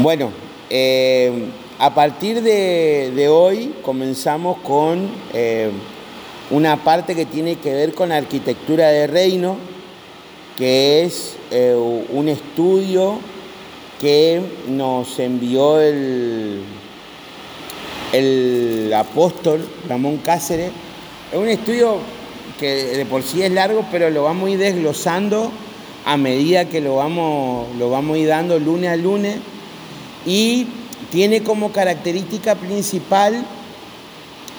Bueno, eh, a partir de, hoy comenzamos con eh, una parte que tiene que ver con arquitectura de reino, que es eh, un estudio que nos envió el, el apóstol Ramón Cáceres. Es un estudio que de por sí es largo, pero lo vamos a ir desglosando a medida que lo vamos, lo vamos a ir dando lunes a lunes y tiene como característica principal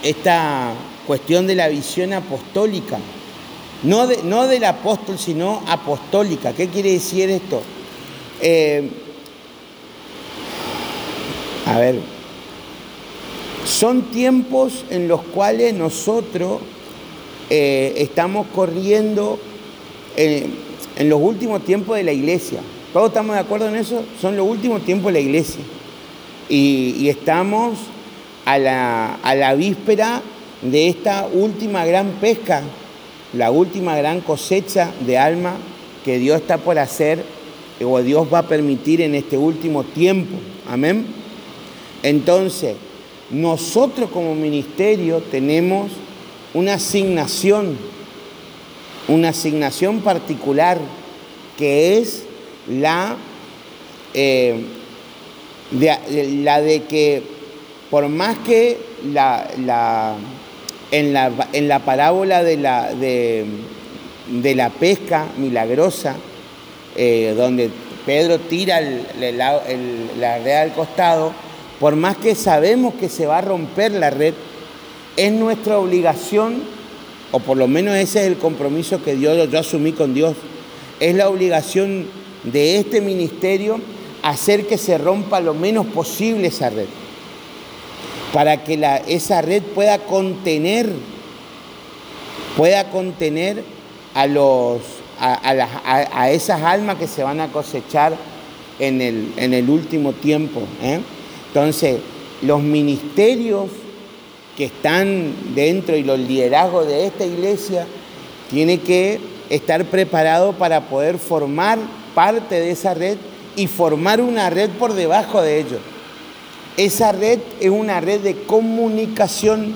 esta cuestión de la visión apostólica, no, no del apóstol, sino apostólica. ¿Qué quiere decir esto? Eh, a ver, son tiempos en los cuales nosotros eh, estamos corriendo en los últimos tiempos de la iglesia. ¿Todos estamos de acuerdo en eso? Son los últimos tiempos de la iglesia. Y, estamos a la, a la víspera de esta última gran pesca, la última gran cosecha de alma que Dios está por hacer o Dios va a permitir en este último tiempo. Amén. Entonces, nosotros como ministerio tenemos una asignación, una asignación particular que es la, eh, de, la de que por más que la, la, en, la, en, la, parábola de la, de, de la pesca milagrosa, eh, donde Pedro tira la red al costado, por más que sabemos que se va a romper la red, es nuestra obligación, o por lo menos ese es el compromiso que yo asumí con Dios, es la obligación de este ministerio hacer que se rompa lo menos posible esa red, para que la, esa red pueda contener, pueda contener a, los, a, esas almas que se van a cosechar en el, en el último tiempo. ¿eh? Entonces, los ministerios que están dentro y los liderazgos de esta iglesia tienen que estar preparados para poder formar parte de esa red y formar una red por debajo de ellos. Esa red es una red de comunicación.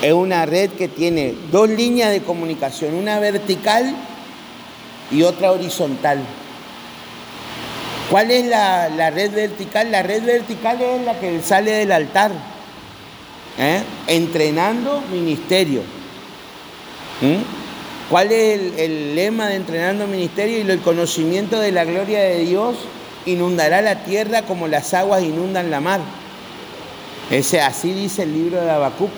Es una red que tiene dos líneas de comunicación, una vertical y otra horizontal. ¿Cuál es la, red vertical? La red vertical es la que sale del altar, ¿eh? entrenando ministerio. ¿Cuál es el, lema de Entrenando Ministerio? Y el conocimiento de la gloria de Dios inundará la tierra como las aguas inundan la mar. Ese, así dice el libro de Habacuc.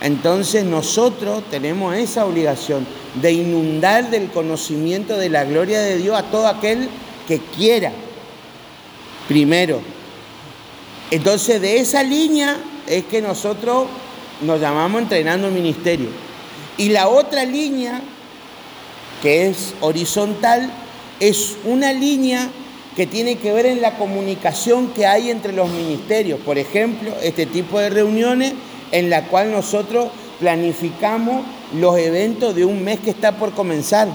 Entonces nosotros tenemos esa obligación de inundar del conocimiento de la gloria de Dios a todo aquel que quiera. Primero. Entonces de esa línea es que nosotros nos llamamos entrenando ministerio. Y la otra línea, que es horizontal, es una línea que tiene que ver en la comunicación que hay entre los ministerios. Por ejemplo, este tipo de reuniones en la cual nosotros planificamos los eventos de un mes que está por comenzar,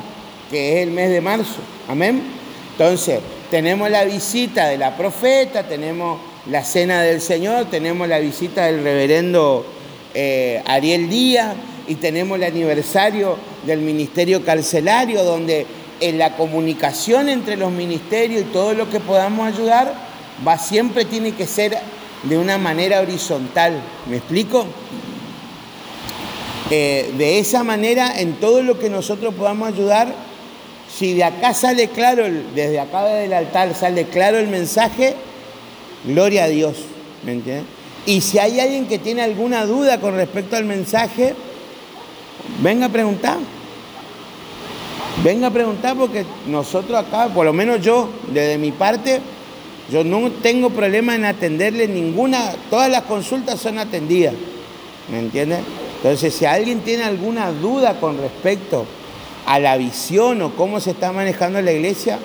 que es el mes de marzo. Amén. Entonces, tenemos la visita de la profeta, tenemos la cena del Señor, tenemos la visita del reverendo eh, Ariel Díaz, y tenemos el aniversario del ministerio carcelario, donde en la comunicación entre los ministerios y todo lo que podamos ayudar, va siempre tiene que ser de una manera horizontal. ¿Me explico? Eh, de esa manera, en todo lo que nosotros podamos ayudar, si de acá sale claro, desde acá del altar sale claro el mensaje, gloria a Dios. ¿Me entiendes? Y si hay alguien que tiene alguna duda con respecto al mensaje, Venga a preguntar. Venga a preguntar porque nosotros acá, por lo menos yo, desde mi parte, yo no tengo problema en atenderle ninguna, todas las consultas son atendidas. ¿Me entiendes? Entonces, si alguien tiene alguna duda con respecto a la visión o cómo se está manejando la iglesia,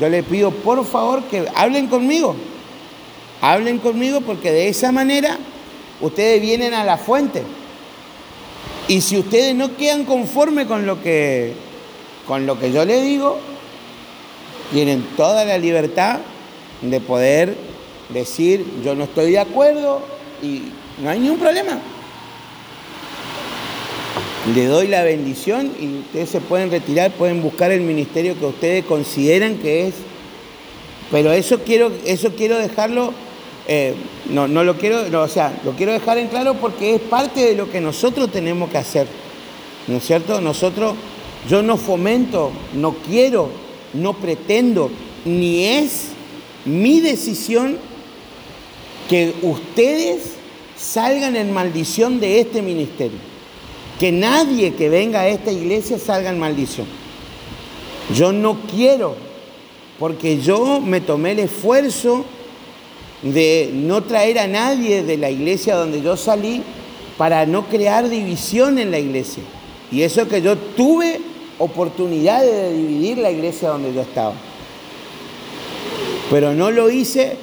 yo le pido por favor que hablen conmigo. Hablen conmigo porque de esa manera ustedes vienen a la fuente. Y si ustedes no quedan conformes con lo que, con lo que yo les digo, tienen toda la libertad de poder decir yo no estoy de acuerdo y no hay ningún problema. Le doy la bendición y ustedes se pueden retirar, pueden buscar el ministerio que ustedes consideran que es. Pero eso quiero, eso quiero dejarlo, eh, no, no lo quiero, o sea, lo quiero dejar en claro porque es parte de lo que nosotros tenemos que hacer. ¿No es cierto? Nosotros, yo no fomento, no quiero, no pretendo, ni es mi decisión que ustedes salgan en maldición de este ministerio. Que nadie que venga a esta iglesia salga en maldición. Yo no quiero, porque yo me tomé el esfuerzo de no traer a nadie de la iglesia donde yo salí para no crear división en la iglesia. Y eso que yo tuve oportunidad de dividir la iglesia donde yo estaba. Pero no lo hice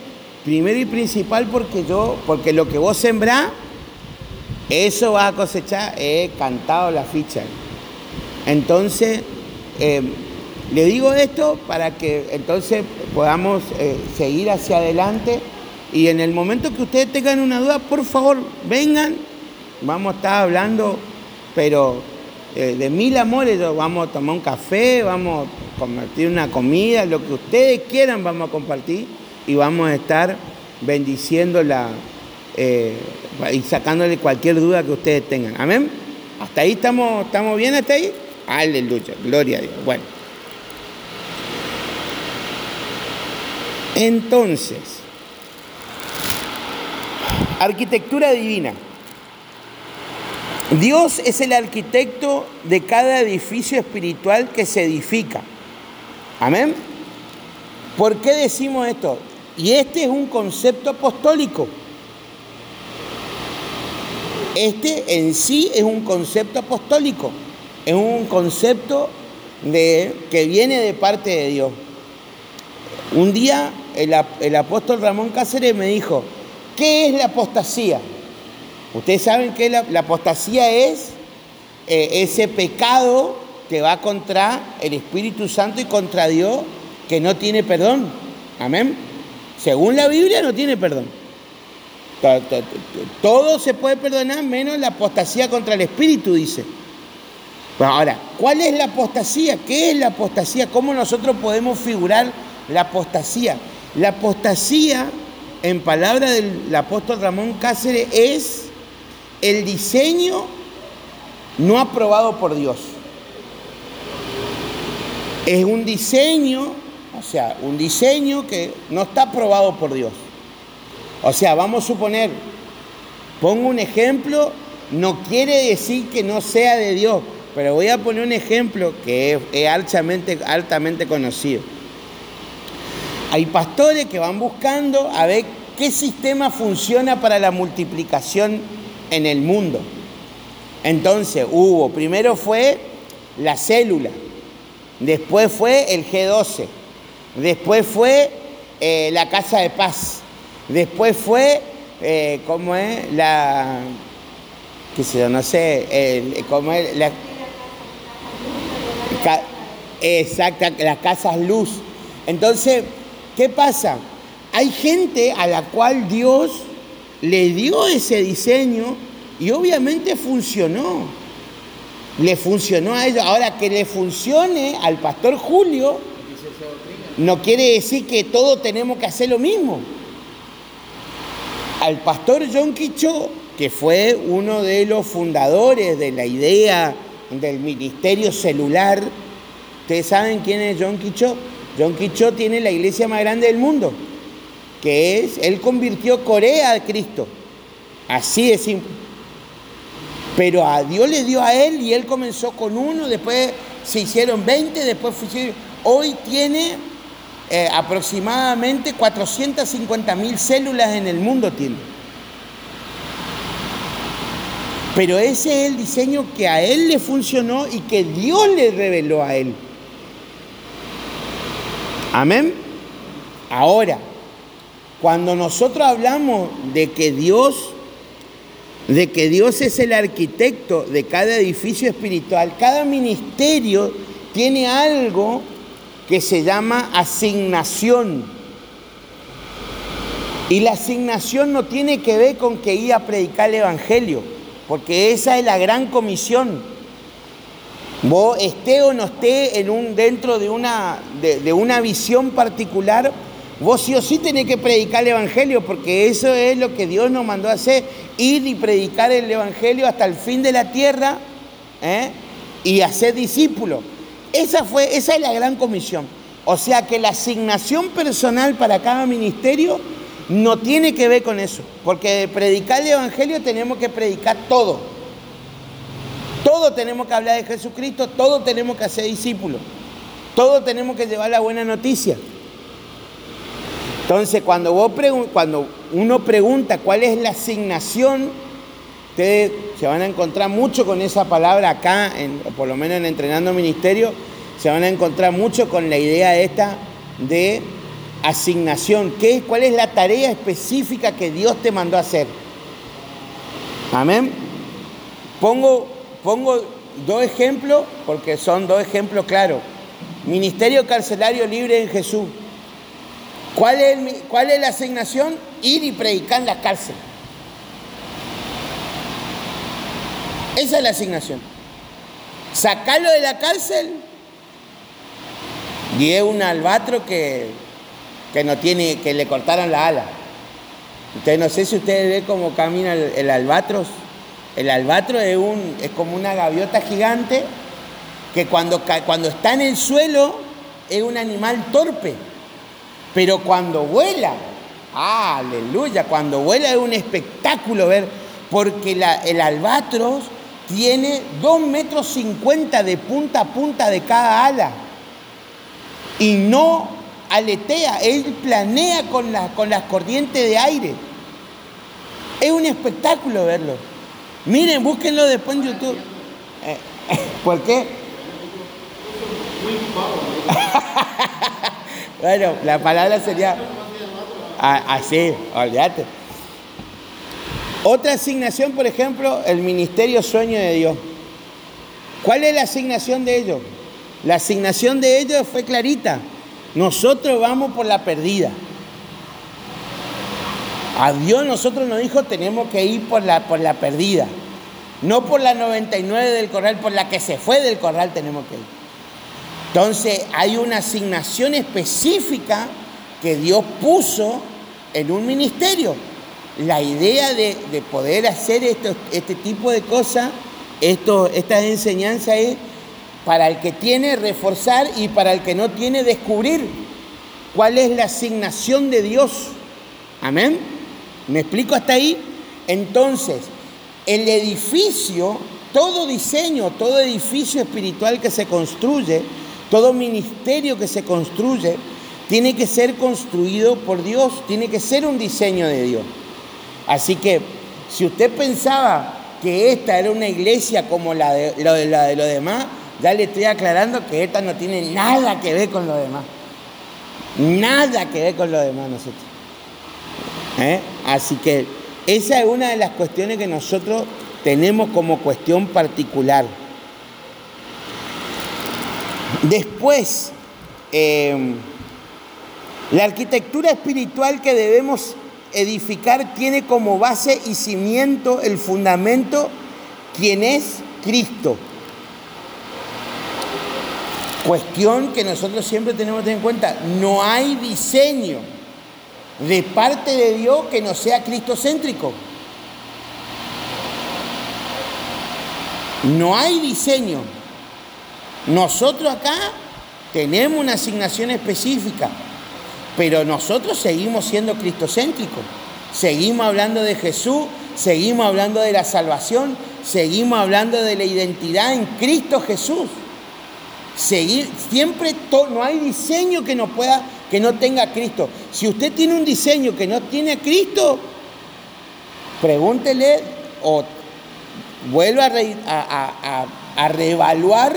primero y principal porque yo, porque lo que vos sembrás, eso va a cosechar, he cantado la ficha. Entonces, eh, le digo esto para que entonces podamos eh, seguir hacia adelante y en el momento que ustedes tengan una duda, por favor, vengan, vamos a estar hablando, pero eh, de mil amores, vamos a tomar un café, vamos a compartir una comida, lo que ustedes quieran vamos a compartir y vamos a estar bendiciéndola eh, y sacándole cualquier duda que ustedes tengan. Amén. ¿Hasta ahí estamos, estamos bien? ¿Hasta ahí? Aleluya, gloria a Dios. Bueno. Entonces, arquitectura divina. Dios es el arquitecto de cada edificio espiritual que se edifica. Amén. ¿Por qué decimos esto? Y este es un concepto apostólico. Este en sí es un concepto apostólico. Es un concepto de, que viene de parte de Dios. Un día el, apóstol Ramón Cáceres me dijo, ¿qué es la apostasía? Ustedes saben que la, apostasía es eh, ese pecado que va contra el Espíritu Santo y contra Dios que no tiene perdón. Amén. Según la Biblia no tiene perdón. Todo se puede perdonar menos la apostasía contra el Espíritu, dice. ahora, ¿cuál es la apostasía? ¿Qué es la apostasía? ¿Cómo nosotros podemos figurar la apostasía? La apostasía, en palabra del apóstol Ramón Cáceres, es el diseño no aprobado por Dios. Es un diseño o sea, un diseño que no está aprobado por Dios. O sea, vamos a suponer, pongo un ejemplo, no quiere decir que no sea de Dios, pero voy a poner un ejemplo que es, altamente, altamente conocido. Hay pastores que van buscando a ver qué sistema funciona para la multiplicación en el mundo. Entonces hubo, primero fue la célula, después fue el G12, Después fue eh, la Casa de Paz. Después fue, eh, ¿cómo es? La, qué sé yo, no sé, ¿cómo es? La, exacta, las casas luz. Entonces, ¿qué pasa? Hay gente a la cual Dios le dio ese diseño y obviamente funcionó. Le funcionó a ellos. Ahora que le funcione al pastor Julio, no quiere decir que todos tenemos que hacer lo mismo. Al pastor John Quichó, que fue uno de los fundadores de la idea del ministerio celular, ¿ustedes saben quién es John Quichó? John Quichó tiene la iglesia más grande del mundo, que es, él convirtió Corea a Cristo. Así de simple. Pero a Dios le dio a él y él comenzó con uno, después se hicieron 20, después hoy tiene eh, aproximadamente 450 mil células en el mundo tiene. Pero ese es el diseño que a él le funcionó y que Dios le reveló a él. Amén. Ahora, cuando nosotros hablamos de que Dios, de que Dios es el arquitecto de cada edificio espiritual, cada ministerio tiene algo que se llama asignación. Y la asignación no tiene que ver con que ir a predicar el Evangelio, porque esa es la gran comisión. Vos esté o no esté en un, dentro de una, de, una visión particular, vos sí o sí tenés que predicar el Evangelio, porque eso es lo que Dios nos mandó a hacer, ir y predicar el Evangelio hasta el fin de la tierra ¿eh? y hacer discípulos. Esa, fue, esa es la gran comisión. O sea que la asignación personal para cada ministerio no tiene que ver con eso, porque de predicar el Evangelio tenemos que predicar todo. Todo tenemos que hablar de Jesucristo, todo tenemos que hacer discípulos, todo tenemos que llevar la buena noticia. Entonces, cuando, vos cuando uno pregunta cuál es la asignación, ustedes se van a encontrar mucho con esa palabra acá, en, por lo menos en Entrenando Ministerio, se van a encontrar mucho con la idea esta de asignación, ¿qué, ¿cuál es la tarea específica que Dios te mandó a hacer? Amén. Pongo, pongo dos ejemplos, porque son dos ejemplos claros. Ministerio Carcelario Libre en Jesús. ¿Cuál es, ¿Cuál es la asignación? Ir y predicar en la cárcel. Esa es la asignación. Sacarlo de la cárcel y es un albatro que que no tiene, que le cortaron la ala. No sé si ustedes ven cómo camina el, albatros. El albatros es, como una gaviota gigante que cuando, está en el suelo es un animal torpe. Pero cuando vuela, aleluya, cuando vuela es un espectáculo ver, porque el albatros tiene 2 metros 50 de punta a punta de cada ala. Y no aletea, él planea con, con las corrientes de aire. Es un espectáculo verlo. Miren, búsquenlo después en YouTube. Eh, ¿Por qué? bueno, la palabra sería así, olvídate. Otra asignación, por ejemplo, el ministerio sueño de Dios. ¿Cuál es la asignación de ellos? La asignación de ellos fue clarita. Nosotros vamos por la perdida. A Dios nosotros nos dijo tenemos que ir por la, por la perdida. No por la 99 del corral, por la que se fue del corral tenemos que ir. Entonces hay una asignación específica que Dios puso en un ministerio. La idea de, poder hacer esto, este tipo de cosas, estas enseñanzas es para el que tiene reforzar y para el que no tiene descubrir cuál es la asignación de Dios. Amén. ¿Me explico hasta ahí? Entonces, el edificio, todo diseño, todo edificio espiritual que se construye, todo ministerio que se construye, tiene que ser construido por Dios, tiene que ser un diseño de Dios. Así que, si usted pensaba que esta era una iglesia como la de, lo de, la de los demás, ya le estoy aclarando que esta no tiene nada que ver con lo demás. Nada que ver con lo demás nosotros. ¿Eh? Así que esa es una de las cuestiones que nosotros tenemos como cuestión particular. Después, em, la arquitectura espiritual que debemos edificar tiene como base y cimiento el fundamento, quien es Cristo. Cuestión que nosotros siempre tenemos que tener en cuenta, no hay diseño de parte de Dios que no sea cristocéntrico. No hay diseño. Nosotros acá tenemos una asignación específica, pero nosotros seguimos siendo cristocéntricos. Seguimos hablando de Jesús, seguimos hablando de la salvación, seguimos hablando de la identidad en Cristo Jesús seguir, siempre no hay diseño que no pueda, que no tenga Cristo. Si usted tiene un diseño que no tiene Cristo, pregúntele o vuelva a, a, reevaluar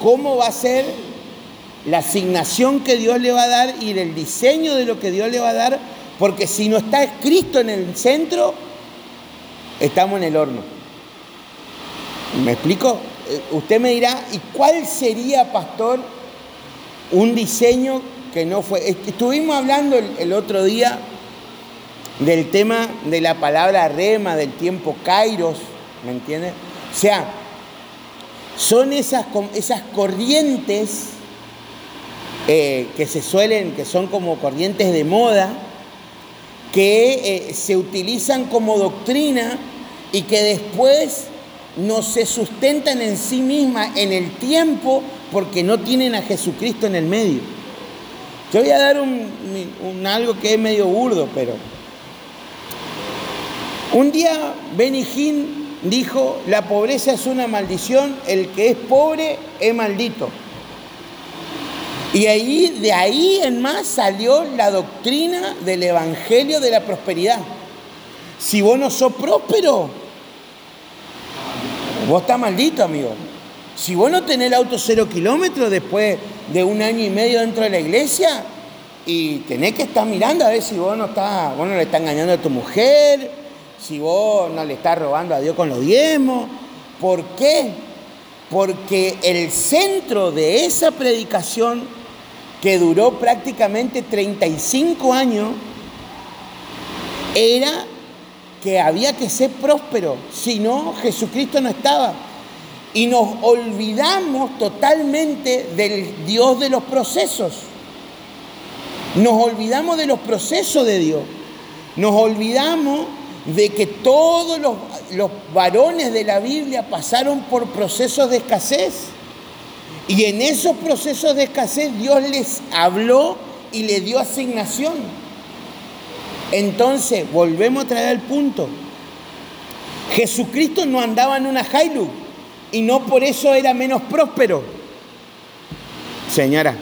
cómo va a ser la asignación que Dios le va a dar y el diseño de lo que Dios le va a dar, porque si no está Cristo en el centro, estamos en el horno. ¿Me explico? Eh, usted me dirá, ¿y cuál sería, pastor, un diseño que no fue? Estuvimos hablando el, otro día del tema de la palabra rema, del tiempo kairos, ¿me entiendes? O sea, son esas, esas corrientes eh, que se suelen, que son como corrientes de moda, que eh, se utilizan como doctrina y que después no se sustentan en sí mismas en el tiempo porque no tienen a Jesucristo en el medio. Yo voy a dar un, algo que es medio burdo, pero un día Benny dijo, la pobreza es una maldición, el que es pobre es maldito. Y ahí, de ahí en más salió la doctrina del Evangelio de la prosperidad. Si vos no sos próspero, vos estás maldito, amigo. Si vos no tenés el auto cero kilómetros después de un año y medio dentro de la iglesia, y tenés que estar mirando a ver si vos no, estás, vos no le estás engañando a tu mujer, si vos no le estás robando a Dios con los diezmos. ¿Por qué? Porque el centro de esa predicación que duró prácticamente 35 años, era que había que ser próspero, si no, Jesucristo no estaba. Y nos olvidamos totalmente del Dios de los procesos. Nos olvidamos de los procesos de Dios. Nos olvidamos de que todos los, los varones de la Biblia pasaron por procesos de escasez. Y en esos procesos de escasez Dios les habló y les dio asignación. Entonces, volvemos a traer el punto. Jesucristo no andaba en una Hilux y no por eso era menos próspero. Señora.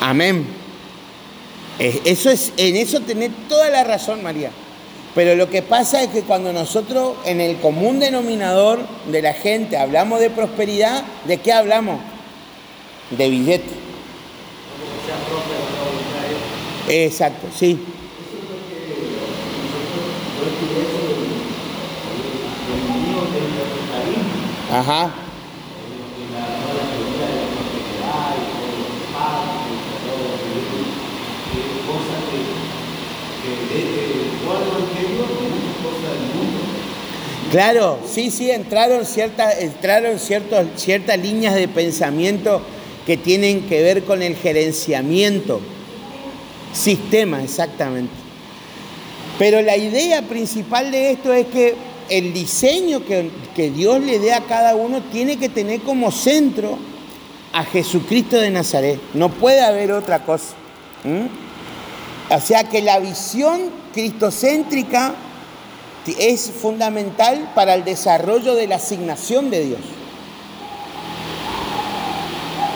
Amén. Eso es, en eso tenés toda la razón, María. Pero lo que pasa es que cuando nosotros en el común denominador de la gente hablamos de prosperidad, ¿de qué hablamos? De billete. Exacto, sí. Ajá. Claro, sí, sí, entraron ciertas, entraron ciertas líneas de pensamiento que tienen que ver con el gerenciamiento. Sistema, exactamente. Pero la idea principal de esto es que el diseño que, Dios le dé a cada uno tiene que tener como centro a Jesucristo de Nazaret. No puede haber otra cosa. O sea que la visión cristocéntrica es fundamental para el desarrollo de la asignación de Dios.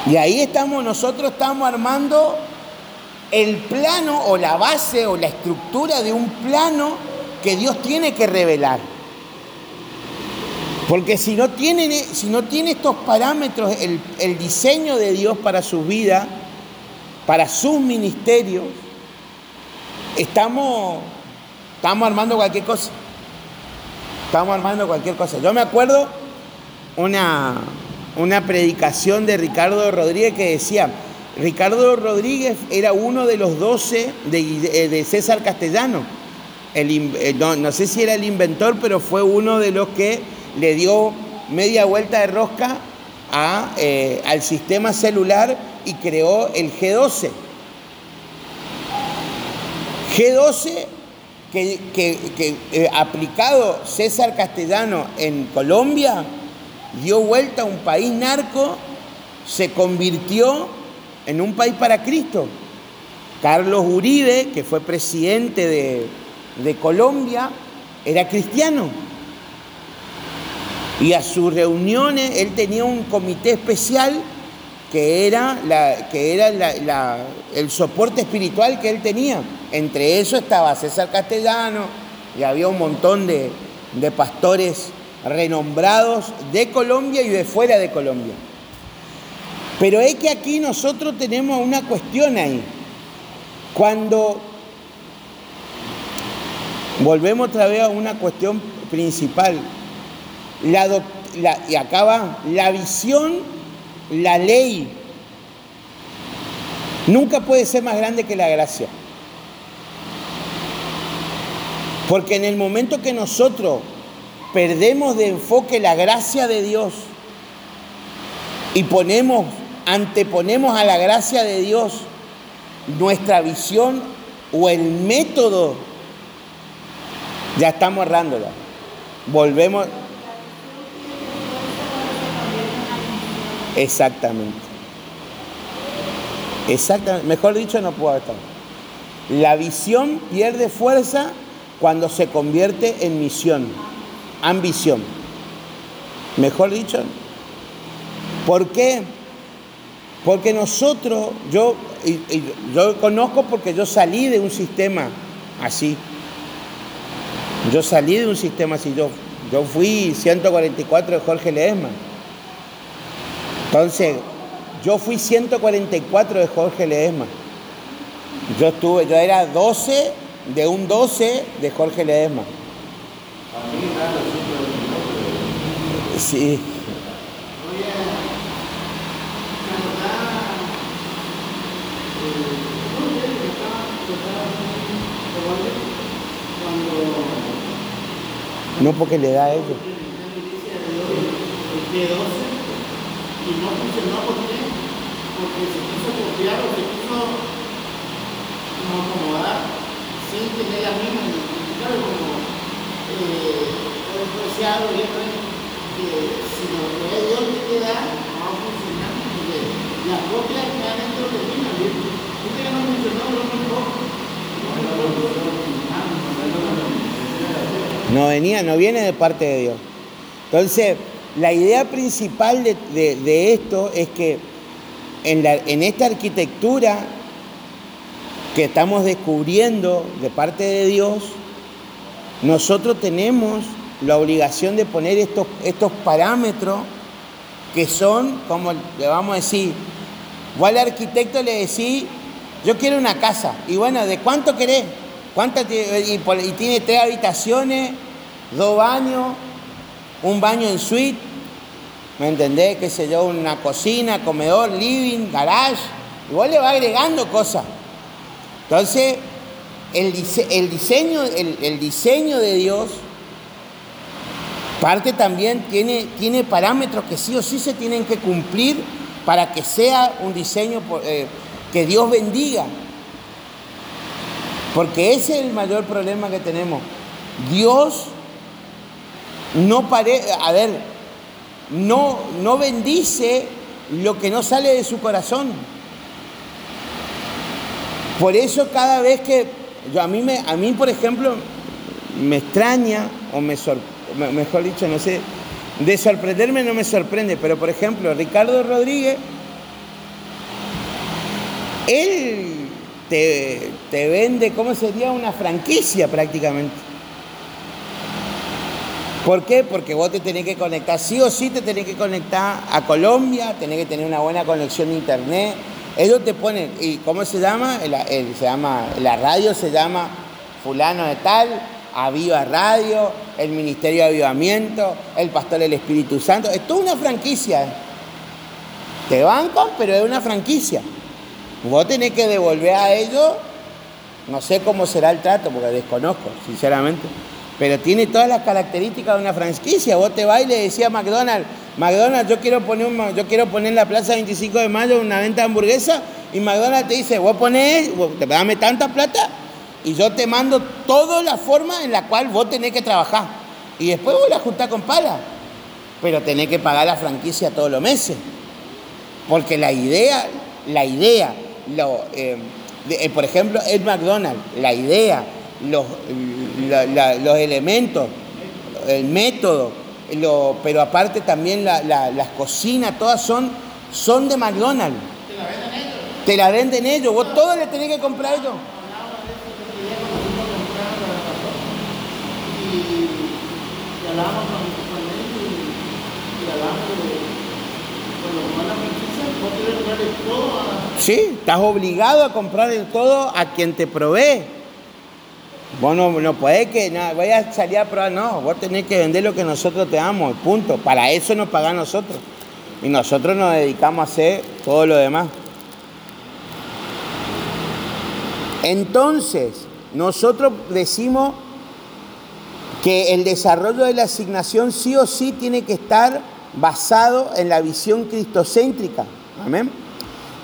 Y ahí estamos, nosotros estamos armando el plano o la base o la estructura de un plano que Dios tiene que revelar. Porque si no tiene, si no tiene estos parámetros, el, el diseño de Dios para su vida, para sus ministerios, estamos, estamos armando cualquier cosa. Estamos armando cualquier cosa. Yo me acuerdo una, una predicación de Ricardo Rodríguez que decía, Ricardo Rodríguez era uno de los doce de, César Castellano. Eh, no, sé si era el inventor, pero fue uno de los que le dio media vuelta de rosca a, eh, al sistema celular y creó el G12. G12 que, eh, aplicado César Castellano en Colombia, dio vuelta a un país narco, se convirtió en un país para Cristo. Carlos Uribe, que fue presidente de, de Colombia, era cristiano. Y a sus reuniones él tenía un comité especial que era, la, que era el soporte espiritual que él tenía. Entre eso estaba César Castellano y había un montón de, pastores renombrados de Colombia y de fuera de Colombia. Pero es que aquí nosotros tenemos una cuestión ahí. Cuando volvemos otra vez a una cuestión principal, y acaba la visión, la ley, nunca puede ser más grande que la gracia. Porque en el momento que nosotros perdemos de enfoque la gracia de Dios y ponemos, anteponemos a la gracia de Dios nuestra visión o el método, ya estamos errándola. Volvemos. Exactamente. Exactamente. Mejor dicho, no puedo estar. La visión pierde fuerza cuando se convierte en misión, ambición. Mejor dicho. ¿Por qué? Porque nosotros, yo, yo conozco porque yo salí de un sistema así. Yo salí de un sistema así. Yo, yo fui 144 de Jorge Ledesma. Entonces, yo fui 144 de Jorge Ledesma. Yo estuve, yo era 12 de un 12 de Jorge Ledesma. Sí. No porque le da a ellos. Y no funcionó, ¿por qué? Porque se quiso copiar o se quiso no acomodar sin tener la misma claro, como eh, el preciado y esto que si lo que Dios te queda, no va a funcionar porque copias que han dentro de mí, Usted que no funcionó, no me. No venía, no viene de parte de Dios. Entonces, la idea principal de, de, de esto es que en, la, en esta arquitectura que estamos descubriendo de parte de Dios, nosotros tenemos la obligación de poner estos, estos parámetros que son, como le vamos a decir, vos al arquitecto le decís, yo quiero una casa, y bueno, ¿de cuánto querés? ¿Cuánto y, tiene tres habitaciones, dos baños, un baño en suite, ¿me entendés? ¿Qué sé yo? Una cocina, comedor, living, garage, y vos le va agregando cosas. Entonces, el, diseño, el, diseño de Dios parte también, tiene, tiene parámetros que sí o sí se tienen que cumplir para que sea un diseño eh, que Dios bendiga. Porque ese es el mayor problema que tenemos. Dios no parece, a ver, no, no bendice lo que no sale de su corazón. Por eso cada vez que, yo, a, mí me, a mí, por ejemplo, me extraña, o me mejor dicho, no sé, de sorprenderme no me sorprende, pero por ejemplo, Ricardo Rodríguez, él te, te vende, ¿cómo sería? Una franquicia prácticamente. ¿Por qué? Porque vos te tenés que conectar, sí o sí te tenés que conectar a Colombia, tenés que tener una buena conexión de internet, ellos te ponen, ¿y cómo se llama? se llama? La radio se llama fulano de tal, Aviva Radio, el Ministerio de Avivamiento, el Pastor del Espíritu Santo. Es toda una franquicia. Te bancan, pero es una franquicia. Vos tenés que devolver a ellos, no sé cómo será el trato, porque desconozco, sinceramente, pero tiene todas las características de una franquicia. Vos te vas y le decías a McDonald's, McDonald's, yo quiero poner, yo quiero poner en la plaza 25 de mayo una venta de hamburguesa y McDonald's te dice, vos ponés, dame tanta plata y yo te mando toda la forma en la cual vos tenés que trabajar. Y después vos la juntás con pala. Pero tenés que pagar la franquicia todos los meses. Porque la idea, la idea, lo, eh, eh, por ejemplo, el McDonald's, la idea, los, los elementos, el método, pero aparte también las cocinas, todas son, son de McDonald's. ¿Te la venden ellos? Te la venden ellos, vos todo le tenés que comprar ellos. La. Sí, estás obligado a comprar el todo a quien te provee. Vos no, no que, no, voy a salir a probar, no, vos tenés que vender lo que nosotros te damos, punto. Para eso nos pagan nosotros. Y nosotros nos dedicamos a hacer todo lo demás. Entonces, nosotros decimos que el desarrollo de la asignación sí o sí tiene que estar basado en la visión cristocéntrica. Amén.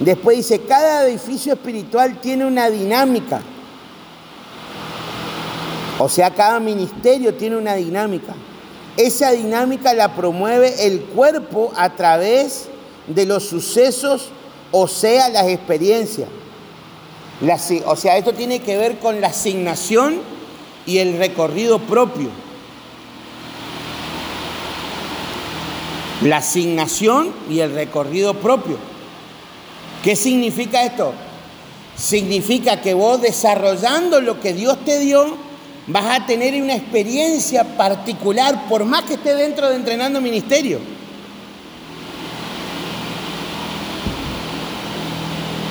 Después dice, cada edificio espiritual tiene una dinámica. O sea, cada ministerio tiene una dinámica. Esa dinámica la promueve el cuerpo a través de los sucesos, o sea, las experiencias. o sea, esto tiene que ver con la asignación y el recorrido propio. La asignación y el recorrido propio. ¿Qué significa esto? Significa que vos desarrollando lo que Dios te dio, vas a tener una experiencia particular, por más que esté dentro de entrenando ministerio.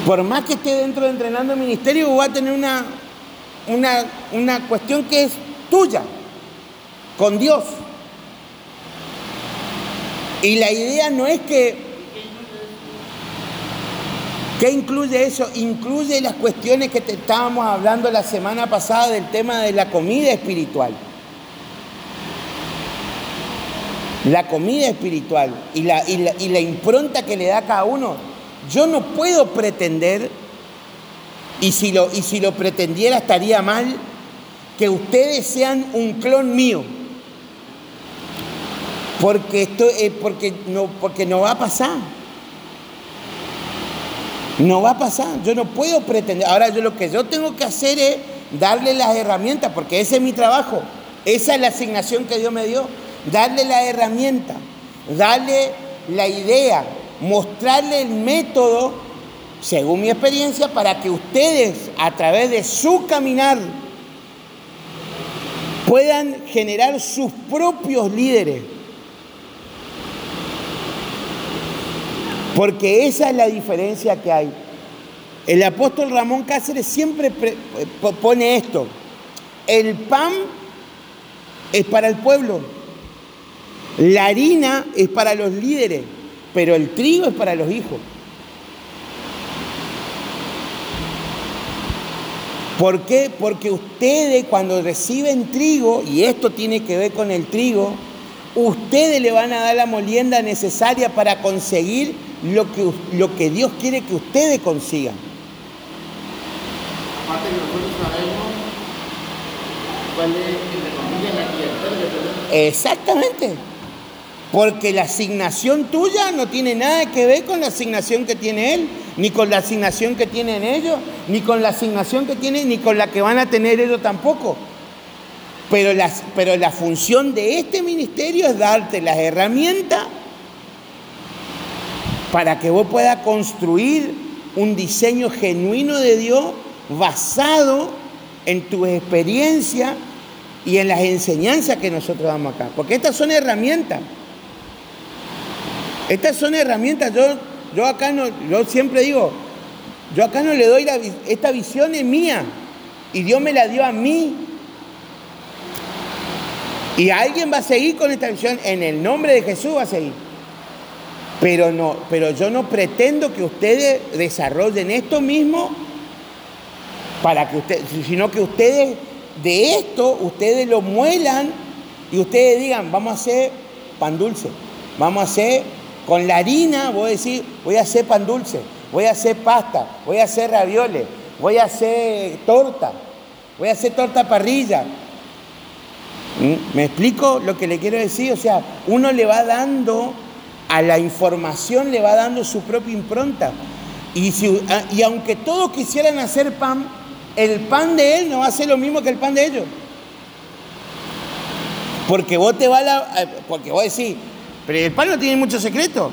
Por más que esté dentro de entrenando ministerio, vas a tener una, una, una cuestión que es tuya, con Dios. Y la idea no es que ¿Qué incluye eso? Incluye las cuestiones que te estábamos hablando la semana pasada del tema de la comida espiritual. La comida espiritual y la, impronta que le da cada uno. Yo no puedo pretender y si lo, y si lo pretendiera estaría mal, que ustedes sean un clon mío. Porque, esto, eh, porque, no, porque no va a pasar. No va a pasar. Yo no puedo pretender. Ahora, yo lo que yo tengo que hacer es darle las herramientas, porque ese es mi trabajo. Esa es la asignación que Dios me dio. Darle la herramienta, darle la idea, mostrarle el método según mi experiencia, para que ustedes a través de su caminar puedan generar sus propios líderes. Porque esa es la diferencia que hay. El apóstol Ramón Cáceres siempre pone esto. El pan es para el pueblo. La harina es para los líderes, pero el trigo es para los hijos. ¿Por qué? Porque ustedes cuando reciben trigo, y esto tiene que ver con el trigo, ustedes le van a dar la molienda necesaria para conseguir lo que, lo que Dios quiere que ustedes consigan. Aparte nosotros sabemos cuál es la tierra. Exactamente. Porque la asignación tuya no tiene nada que ver con la asignación que tiene Él ni con la asignación que tienen ellos, ni con la asignación que tienen, ni con la que van a tener ellos tampoco. Pero, pero la función de este ministerio es darte las herramientas para que vos puedas construir un diseño genuino de Dios basado en tu experiencia y en las enseñanzas que nosotros damos acá. Porque estas son herramientas. Estas son herramientas. Yo yo acá no, yo siempre digo, yo acá no le doy esta visión es mía y Dios me la dio a mí. Y alguien va a seguir con esta visión, en el nombre de Jesús va a seguir. Pero, no, pero yo no pretendo que ustedes desarrollen esto mismo para que ustedes, sino que ustedes de esto, ustedes lo muelan y ustedes digan, vamos a hacer pan dulce, vamos a hacer con la harina voy a decir, voy a hacer pan dulce, voy a hacer pasta, voy a hacer ravioles, voy a hacer torta, voy a hacer torta parrilla. ¿Mm? ¿Me explico lo que le quiero decir? O sea, uno le va dando, a la información le va dando su propia impronta. Y, si, ah, y aunque todos quisieran hacer pan, el pan de él no va a ser lo mismo que el pan de ellos. Porque vos te va la, eh, porque vos decís, pero el pan no tiene mucho secreto.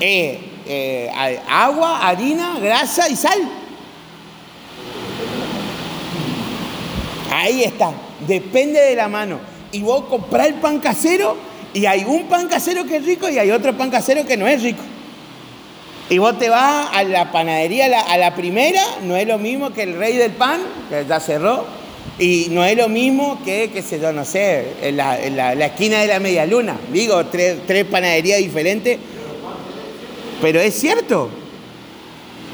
Eh, eh, agua, harina, grasa y sal. Ahí está. Depende de la mano. Y vos comprás el pan casero y hay un pan casero que es rico y hay otro pan casero que no es rico. Y vos te vas a la panadería, a la, primera, no es lo mismo que el rey del pan, que ya cerró, y no es lo mismo que, qué sé yo, no sé, en la, la- la esquina de la media luna. Digo, tres, tres panaderías diferentes. Pero es cierto.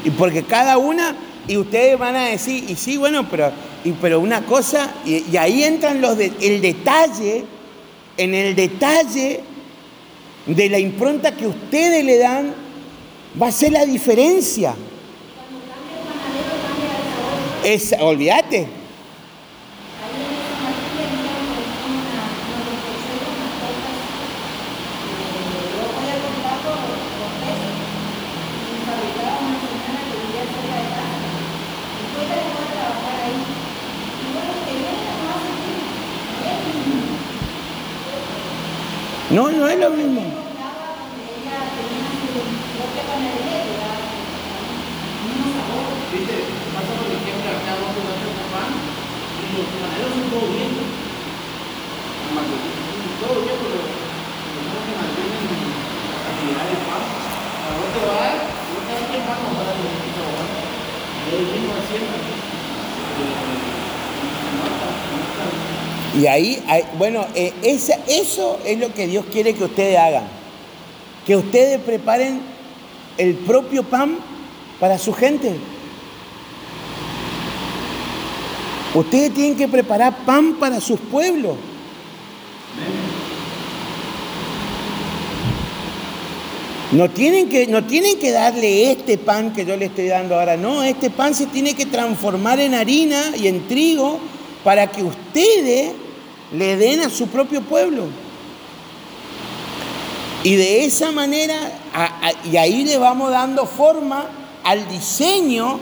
Y porque cada una, y ustedes van a decir, y sí, bueno, pero, pero una cosa, y, ahí entran los el detalle, en el detalle de la impronta que ustedes le dan, va a ser la diferencia. Es, olvídate. No, no es lo mismo. ¿Viste? Pasa por ejemplo acá vos te vas a hacer pan y ahí, bueno, eh, eso es lo que Dios quiere que ustedes hagan. Que ustedes preparen el propio pan para su gente. Ustedes tienen que preparar pan para sus pueblos. No tienen, que, no tienen que darle este pan que yo le estoy dando ahora, no, este pan se tiene que transformar en harina y en trigo para que ustedes le den a su propio pueblo. Y de esa manera, y ahí le vamos dando forma al diseño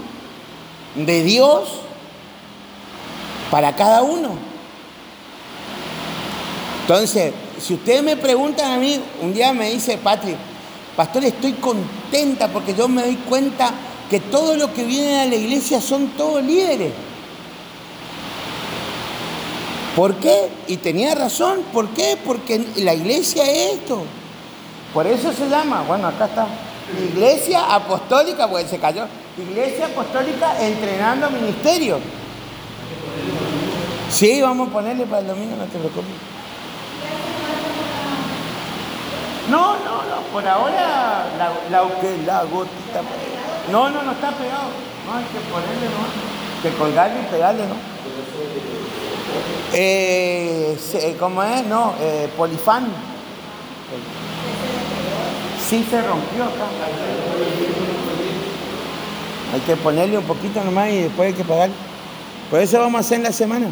de Dios para cada uno. Entonces, si ustedes me preguntan a mí, un día me dice Patrick, pastor, estoy contenta porque yo me doy cuenta que todos los que vienen a la iglesia son todos líderes. ¿Por qué? Y tenía razón. ¿Por qué? Porque la iglesia es esto. Por eso se llama, bueno, acá está. Iglesia apostólica, porque se cayó. Iglesia apostólica entrenando ministerio. Sí, vamos a ponerle para el domingo, no te preocupes. No, no, no, por ahora la, la, la gotita. No, no, no está pegado. No, hay que ponerle, no. Que colgarle y pegarle, ¿no? Eh, se- ¿Cómo es? No, eh, polifán. Sí se rompió acá. Hay que ponerle un poquito nomás y después hay que pagar. Por eso vamos a hacer en la semana.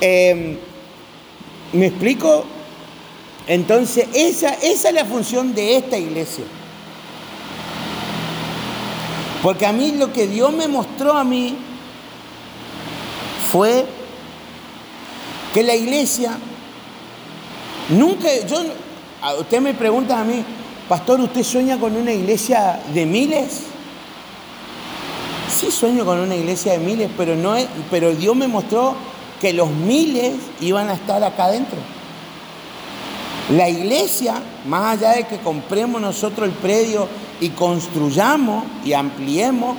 Eh, ¿Me explico? Entonces, esa, esa es la función de esta iglesia. Porque a mí lo que Dios me mostró a mí fue que la iglesia nunca, yo, usted me pregunta a mí, pastor, ¿usted sueña con una iglesia de miles? Sí sueño con una iglesia de miles, pero, no es, pero Dios me mostró que los miles iban a estar acá adentro. La iglesia, más allá de que compremos nosotros el predio y construyamos y ampliemos,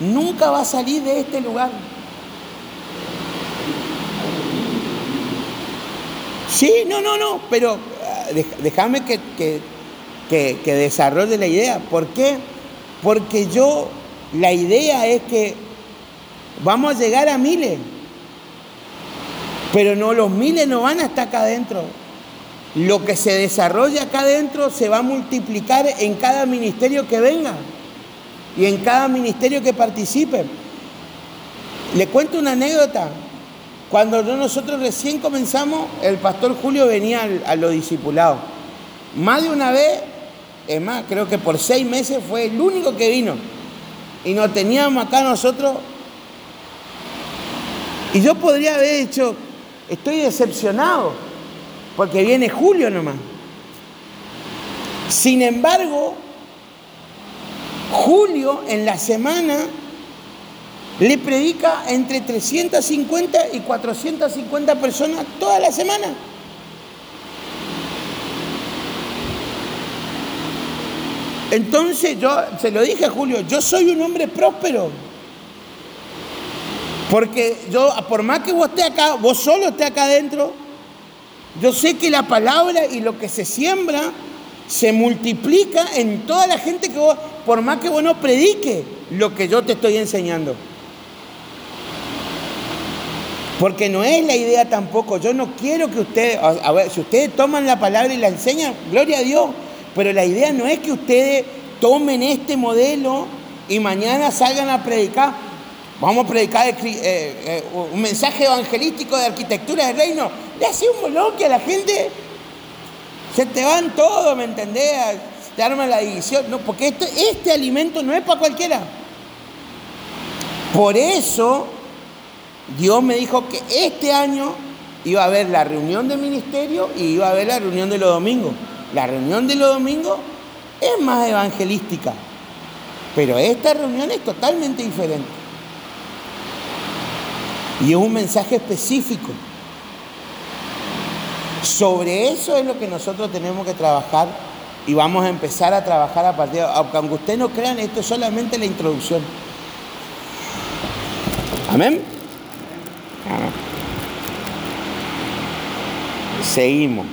nunca va a salir de este lugar. Sí, no, no, no, pero dej- déjame que, que, que- desarrolle la idea. ¿Por qué? Porque yo, la idea es que vamos a llegar a miles, pero no, los miles no van a estar acá adentro. Lo que se desarrolla acá adentro se va a multiplicar en cada ministerio que venga y en cada ministerio que participe. Le cuento una anécdota. Cuando nosotros recién comenzamos, el pastor Julio venía a los discipulados. Más de una vez, es más, creo que por seis meses fue el único que vino. Y nos teníamos acá nosotros. Y yo podría haber dicho, estoy decepcionado, porque viene Julio nomás. Sin embargo, Julio en la semana le predica entre 350 y 450 personas toda la semana. Entonces yo se lo dije a Julio, yo soy un hombre próspero. Porque yo, por más que vos estés acá, vos solo estés acá adentro, yo sé que la palabra y lo que se siembra se multiplica en toda la gente que vos, por más que vos no predique lo que yo te estoy enseñando. Porque no es la idea tampoco, yo no quiero que ustedes, a ver, si ustedes toman la palabra y la enseñan, gloria a Dios, pero la idea no es que ustedes tomen este modelo y mañana salgan a predicar. Vamos a predicar eh, eh, un mensaje evangelístico de arquitectura del reino. Le hace un bloque a la gente. Se te van todos, ¿me entendés? Te arma la división. No, porque este alimento no es para cualquiera. Por eso Dios me dijo que este año iba a haber la reunión de ministerio y iba a haber la reunión de los domingos. La reunión de los domingos es más evangelística, pero esta reunión es totalmente diferente. Y es un mensaje específico. Sobre eso es lo que nosotros tenemos que trabajar y vamos a empezar a trabajar a partir de... Aunque ustedes no crean, esto es solamente la introducción. Amén. Seguimos.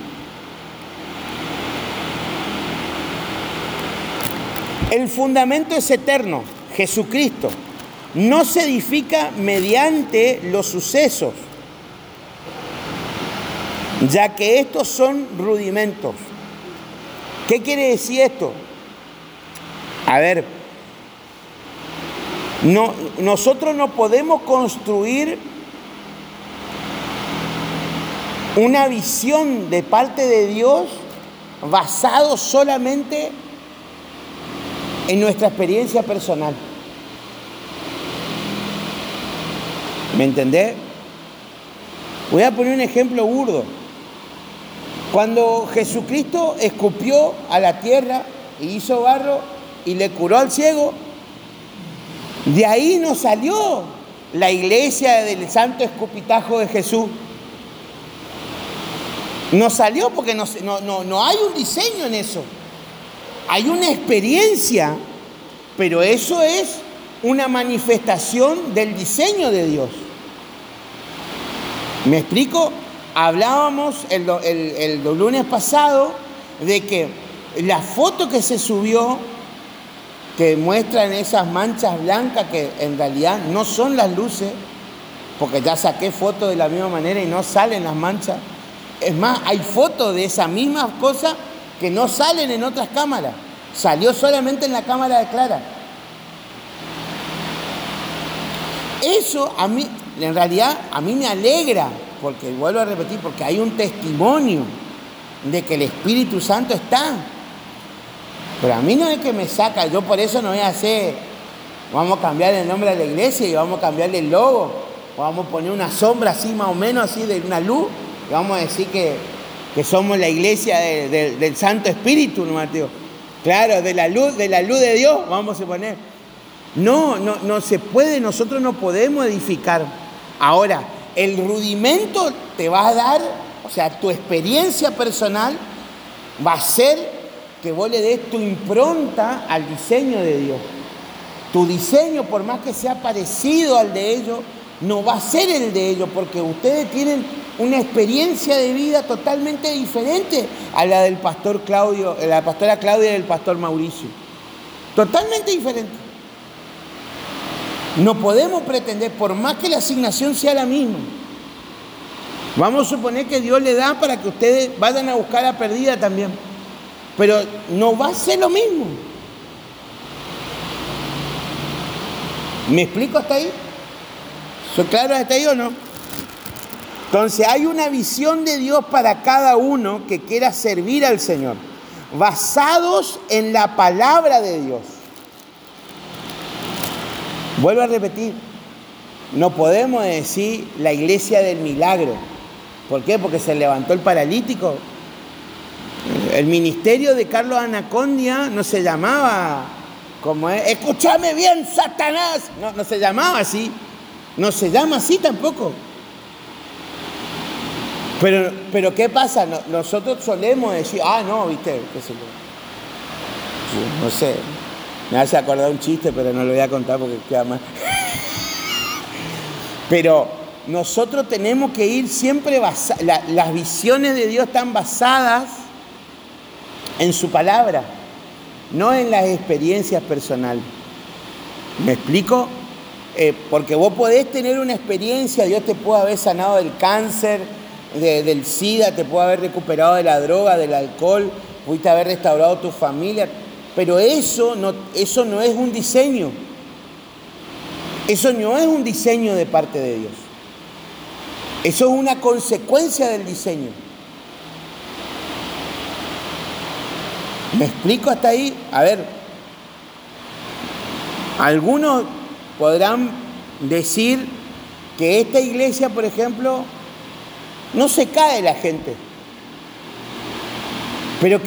El fundamento es eterno, Jesucristo. No se edifica mediante los sucesos, ya que estos son rudimentos. ¿Qué quiere decir esto? A ver, no, nosotros no podemos construir una visión de parte de Dios basado solamente en nuestra experiencia personal. ¿Me entendés? Voy a poner un ejemplo burdo. Cuando Jesucristo escupió a la tierra y hizo barro y le curó al ciego, de ahí no salió la iglesia del santo escupitajo de Jesús. No salió porque no, hay un diseño en eso. Hay una experiencia, pero eso es una manifestación del diseño de Dios. ¿Me explico? Hablábamos el, el, lunes pasado de que la foto que se subió, que muestran esas manchas blancas que en realidad no son las luces, porque ya saqué fotos de la misma manera y no salen las manchas. Es más, hay fotos de esa misma cosa que no salen en otras cámaras. Salió solamente en la cámara de Clara. Eso a mí, en realidad, a mí me alegra, porque vuelvo a repetir, porque hay un testimonio de que el Espíritu Santo está. Pero a mí no es que me saca, yo por eso no voy a hacer, vamos a cambiar el nombre de la iglesia y vamos a cambiarle el logo, o vamos a poner una sombra así más o menos, así de una luz, vamos a decir que que somos la iglesia del Santo Espíritu, ¿no, Mateo? Claro, de la luz, de la luz de Dios, vamos a poner. No, no, no se puede, nosotros no podemos edificar. Ahora, el rudimento te va a dar, o sea, tu experiencia personal va a ser que vos le des tu impronta al diseño de Dios. Tu diseño, por más que sea parecido al de ellos, no va a ser el de ellos, porque ustedes tienen una experiencia de vida totalmente diferente a la del pastor Claudio, la pastora Claudia y del pastor Mauricio. Totalmente diferente. No podemos pretender, por más que la asignación sea la misma, vamos a suponer que Dios le da para que ustedes vayan a buscar a perdida también, pero no va a ser lo mismo. ¿Me explico hasta ahí? ¿Soy claro hasta ahí o no? Entonces hay una visión de Dios para cada uno que quiera servir al Señor, basados en la palabra de Dios. Vuelvo a repetir, no podemos decir la iglesia del milagro. ¿Por qué? Porque se levantó el paralítico. El ministerio de Carlos Anacondia no se llamaba como es, escúchame bien, Satanás. No, no se llamaba así. No se llama así tampoco. Pero, pero ¿qué pasa? Nosotros solemos decir, ah, no, viste, qué sé yo. no sé, me hace acordar un chiste, pero no lo voy a contar porque queda mal. Pero nosotros tenemos que ir siempre basados, las visiones de Dios están basadas en su palabra, no en las experiencias personales. ¿Me explico? Eh, porque vos podés tener una experiencia, Dios te puede haber sanado del cáncer, del SIDA, te puede haber recuperado de la droga, del alcohol, pudiste haber restaurado tu familia, pero eso no, eso no es un diseño. Eso no es un diseño de parte de Dios. Eso es una consecuencia del diseño. ¿Me explico hasta ahí? A ver, algunos podrán decir que esta iglesia, por ejemplo, no se cae la gente. Pero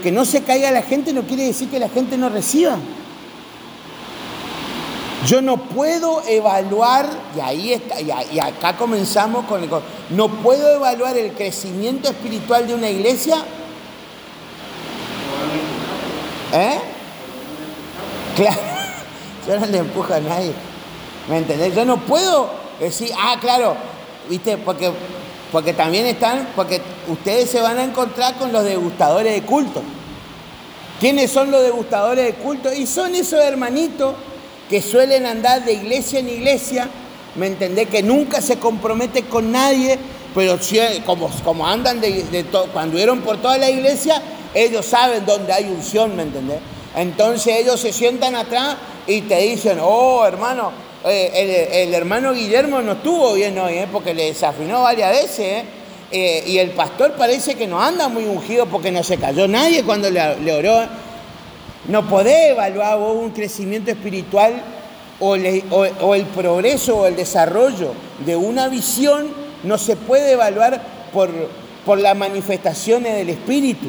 que, no se caiga la gente no quiere decir que la gente no reciba. Yo no puedo evaluar, y ahí está, y acá comenzamos con el. No puedo evaluar el crecimiento espiritual de una iglesia. ¿Eh? Claro, yo no le empujo a nadie. ¿Me entendés? Yo no puedo decir, ah, claro, ¿viste? Porque, porque también están, porque ustedes se van a encontrar con los degustadores de culto. ¿Quiénes son los degustadores de culto? Y son esos hermanitos que suelen andar de iglesia en iglesia, ¿me entendés? Que nunca se comprometen con nadie, pero como, como andan de, de cuando vieron por toda la iglesia, ellos saben dónde hay unción, ¿me entendés? Entonces ellos se sientan atrás y te dicen, oh hermano, eh, el, hermano Guillermo no estuvo bien hoy, ¿eh? porque le desafinó varias veces, ¿eh? y el pastor parece que no anda muy ungido porque no se cayó nadie cuando le, le oró. No podés evaluar un crecimiento espiritual o, el progreso o el desarrollo de una visión, no se puede evaluar por las manifestaciones del espíritu.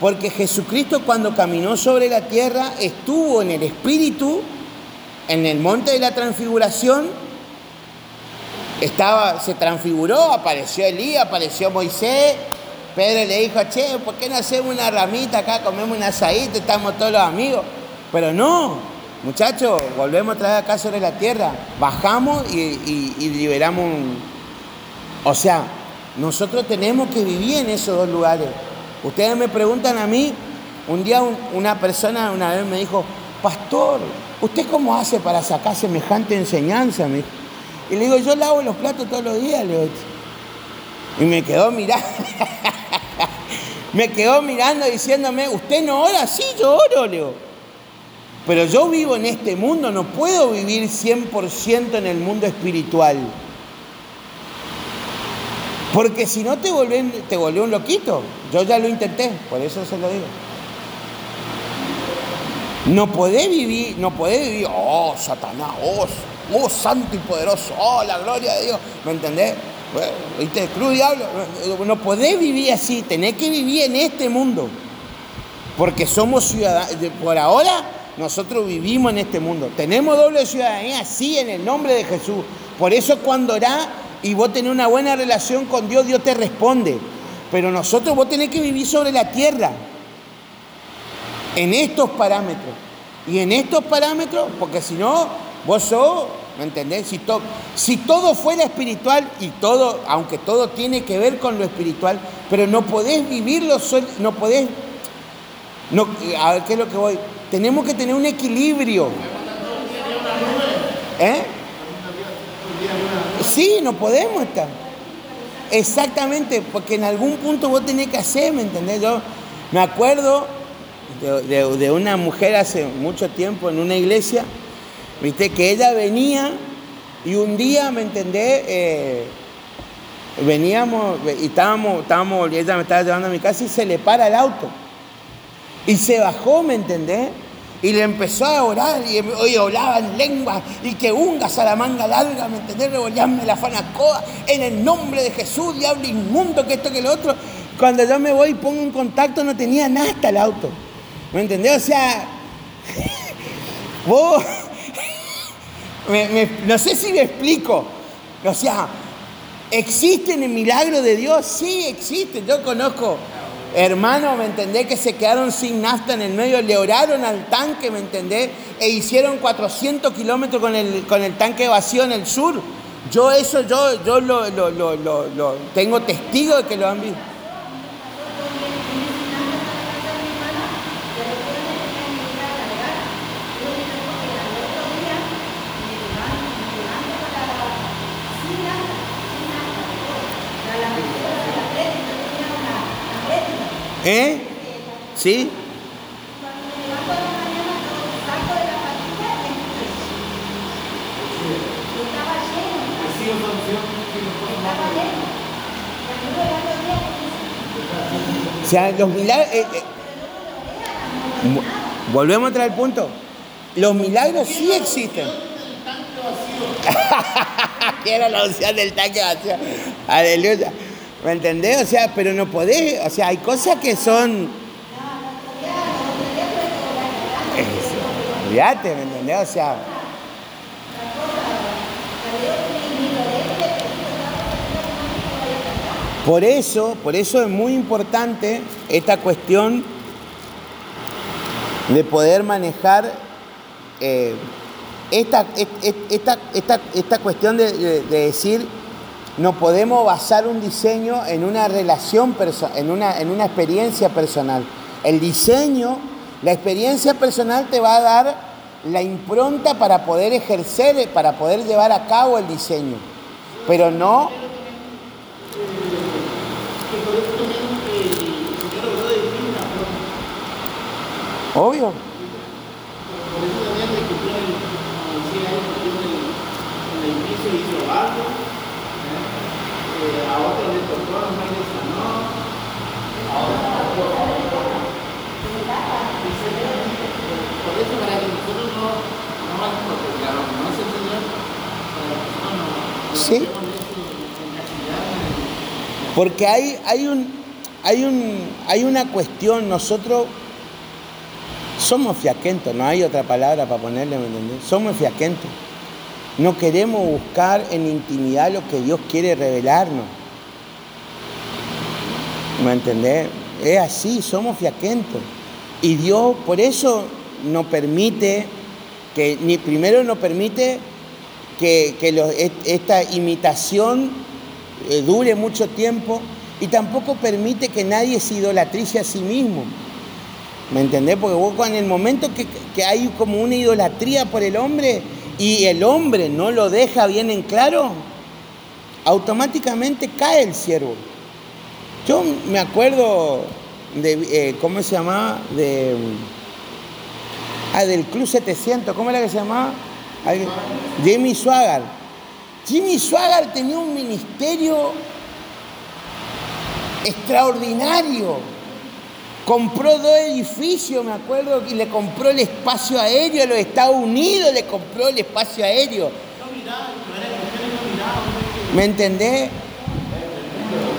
Porque Jesucristo cuando caminó sobre la tierra estuvo en el Espíritu, en el monte de la transfiguración, estaba, se transfiguró, apareció Elías, apareció Moisés. Pedro le dijo, che, ¿por qué no hacemos una ramita acá, comemos un asadito, estamos todos los amigos? Pero no, muchachos, volvemos a traer acá sobre la tierra, bajamos y, liberamos un... O sea, nosotros tenemos que vivir en esos dos lugares. Ustedes me preguntan a mí, un día una persona una vez me dijo, pastor, ¿usted cómo hace para sacar semejante enseñanza? Me y le digo, yo lavo los platos todos los días, le Y me quedó mirando. me quedó mirando diciéndome, ¿usted no ora? Sí, yo oro, le Pero yo vivo en este mundo, no puedo vivir 100% en el mundo espiritual. Porque si no te volví, te volvió un loquito. Yo ya lo intenté, por eso se lo digo. No podés vivir, no podés vivir, oh, Satanás, oh, oh, santo y poderoso, oh, la gloria de Dios, ¿me entendés? ¿Viste? Cruz diablo, no podés vivir así, tenés que vivir en este mundo. Porque somos ciudadanos, por ahora nosotros vivimos en este mundo. Tenemos doble ciudadanía, sí, en el nombre de Jesús. Por eso cuando orás y vos tenés una buena relación con Dios, Dios te responde. Pero nosotros vos tenés que vivir sobre la tierra en estos parámetros. Y en estos parámetros, porque si no, vos sos, ¿me entendés? Si, si todo fuera espiritual y todo, aunque todo tiene que ver con lo espiritual, pero no podés vivirlo, no podés, no, a ver qué es lo que voy, tenemos que tener un equilibrio. ¿Eh? Sí, no podemos estar. Exactamente, porque en algún punto vos tenés que hacer, ¿me entendés? Yo me acuerdo de, una mujer hace mucho tiempo en una iglesia, viste, que ella venía Y un día, ¿me entendés? Eh, veníamos y estábamos, estábamos, ella me estaba llevando a mi casa y se le para el auto. Y se bajó, ¿me entendés? Y le empezó a orar y hoy hablaba en lengua y que unga manga larga, ¿me entendés? Rebollarme la fanacoa en el nombre de Jesús, diablo inmundo, que esto, que lo otro. Cuando yo me voy y pongo un contacto no tenía nada hasta el auto. ¿Me entendés? O sea, vos, no sé si me explico. O sea, ¿existen el milagro de Dios? Sí, existen. Yo conozco hermanos, ¿me entendés? Que se quedaron sin nafta en el medio, le oraron al tanque, ¿me entendés? E hicieron 400 kilómetros con el, con el tanque vacío en el sur. Yo eso, yo, yo lo, lo, lo, lo tengo testigo de que lo han visto. ¿Eh? ¿Sí? O sea, los milagros... Eh, eh, volvemos a traer el punto. Los milagros sí existen. Quiero la unción del tanque vacío. Aleluya. ¿Me entendés? O sea, pero no podés, o sea, hay cosas que son... Olvídate, ¿me entendés? O sea... Por eso, por eso es muy importante esta cuestión de poder manejar eh, esta, esta, esta, cuestión de decir no podemos basar un diseño en una relación, en una, en una experiencia personal. El diseño, la experiencia personal te va a dar la impronta para poder ejercer, para poder llevar a cabo el diseño. Pero no... Obvio. A otro le tocó, no a otro Por eso para que nosotros no, no lo que no es el Señor, para nosotros no, sí. Porque hay, hay, un, hay, un, hay una cuestión, nosotros somos fiaquentos, no hay otra palabra para ponerle, ¿me entendés? Somos fiaquentos. No queremos buscar en intimidad lo que Dios quiere revelarnos. ¿Me entendés? Es así, somos fiaquentos. Y Dios por eso no permite que, ni primero no permite que, esta imitación eh, dure mucho tiempo y tampoco permite que nadie se idolatrice a sí mismo. ¿Me entendés? Porque en el momento que, que hay como una idolatría por el hombre, y el hombre no lo deja bien en claro, automáticamente cae el siervo. Yo me acuerdo de, eh, ¿cómo se llamaba? De, ah, del Club 700, ¿cómo era que se llamaba? Jimmy Swaggart. Jimmy Swaggart tenía un ministerio extraordinario Compró dos edificios, me acuerdo, y le compró el espacio aéreo a los Estados Unidos, le compró el espacio aéreo. ¿Me entendés?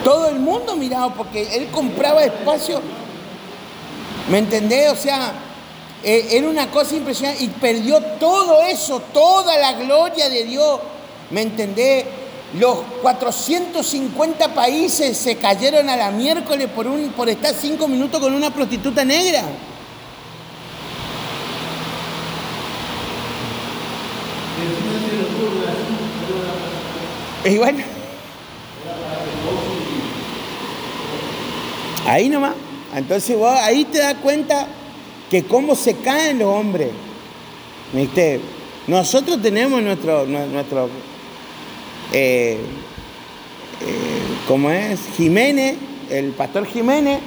Todo el mundo miraba porque él compraba espacio. ¿Me entendés? O sea, e, era una cosa impresionante y perdió todo eso, toda la gloria de Dios. ¿Me entendés? Los 450 países se cayeron a la miércoles por, un, por estar cinco minutos con una prostituta negra. Y bueno, ahí nomás. Entonces vos ahí te das cuenta que cómo se caen los hombres. ¿Viste? Nosotros tenemos nuestro, nuestro eh, eh, como es Jiménez, el pastor Jiménez,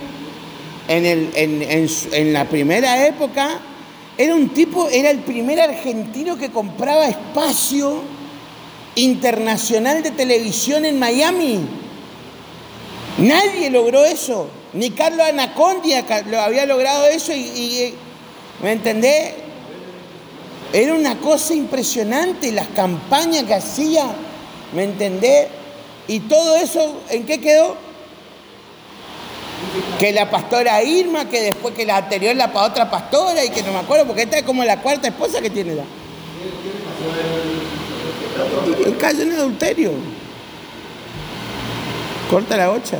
en, la primera época, era un tipo, era el primer argentino que compraba espacio internacional de televisión en Miami. Nadie logró eso. Ni Carlos Anacondi lo había logrado eso y, ¿me entendés? Era una cosa impresionante las campañas que hacía, ¿me entendés? Y todo eso, ¿en qué quedó? Que la pastora Irma, que después que la anterior la para otra pastora y que no me acuerdo, porque esta es como la cuarta esposa que tiene. El cayó en adulterio. Corta la ocha.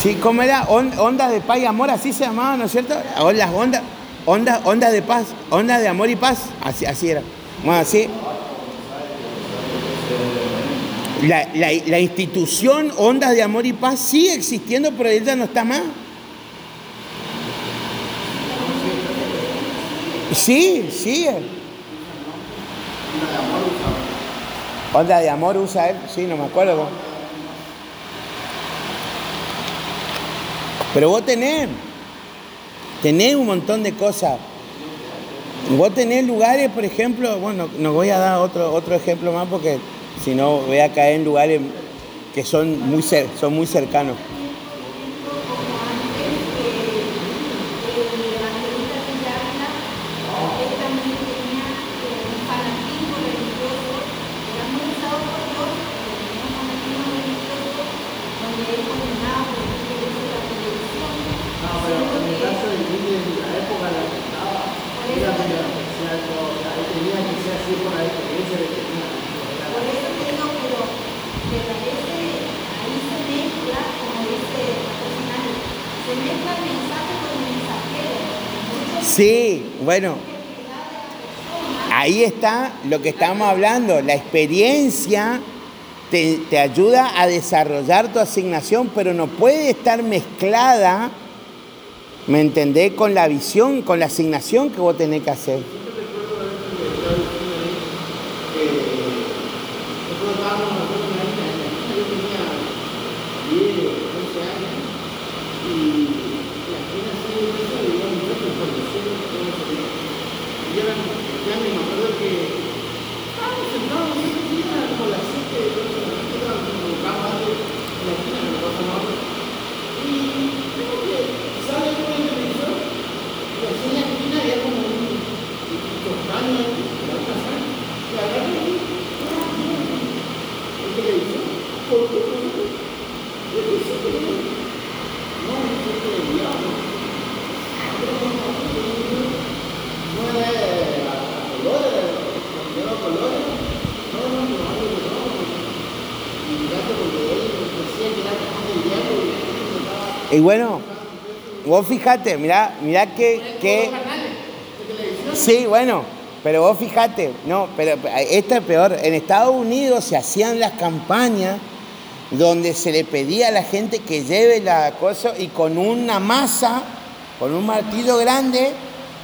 Sí, ¿cómo era? Ondas de paz y amor, así se llamaba, ¿no es cierto? Las ondas, ondas, ondas de paz, ondas de amor y paz, así, así era. Bueno, así. La, la, institución Ondas de Amor y Paz sigue existiendo, pero ella no está más. Sí, sigue. Onda de amor usa él, sí, no me acuerdo. Pero vos tenés, tenés un montón de cosas. Vos tenés lugares, por ejemplo, bueno, no voy a dar otro, otro ejemplo más porque si no voy a caer en lugares que son muy, son muy cercanos. Sí, bueno, ahí está lo que estamos hablando. La experiencia te, ayuda a desarrollar tu asignación, pero no puede estar mezclada, ¿me entendés? Con la visión, con la asignación que vos tenés que hacer. Y bueno, vos fijate, mirá, mirá que, que... Sí, bueno, pero vos fijate, no, pero esto es peor. En Estados Unidos se hacían las campañas donde se le pedía a la gente que lleve la cosa y con una masa, con un martillo grande,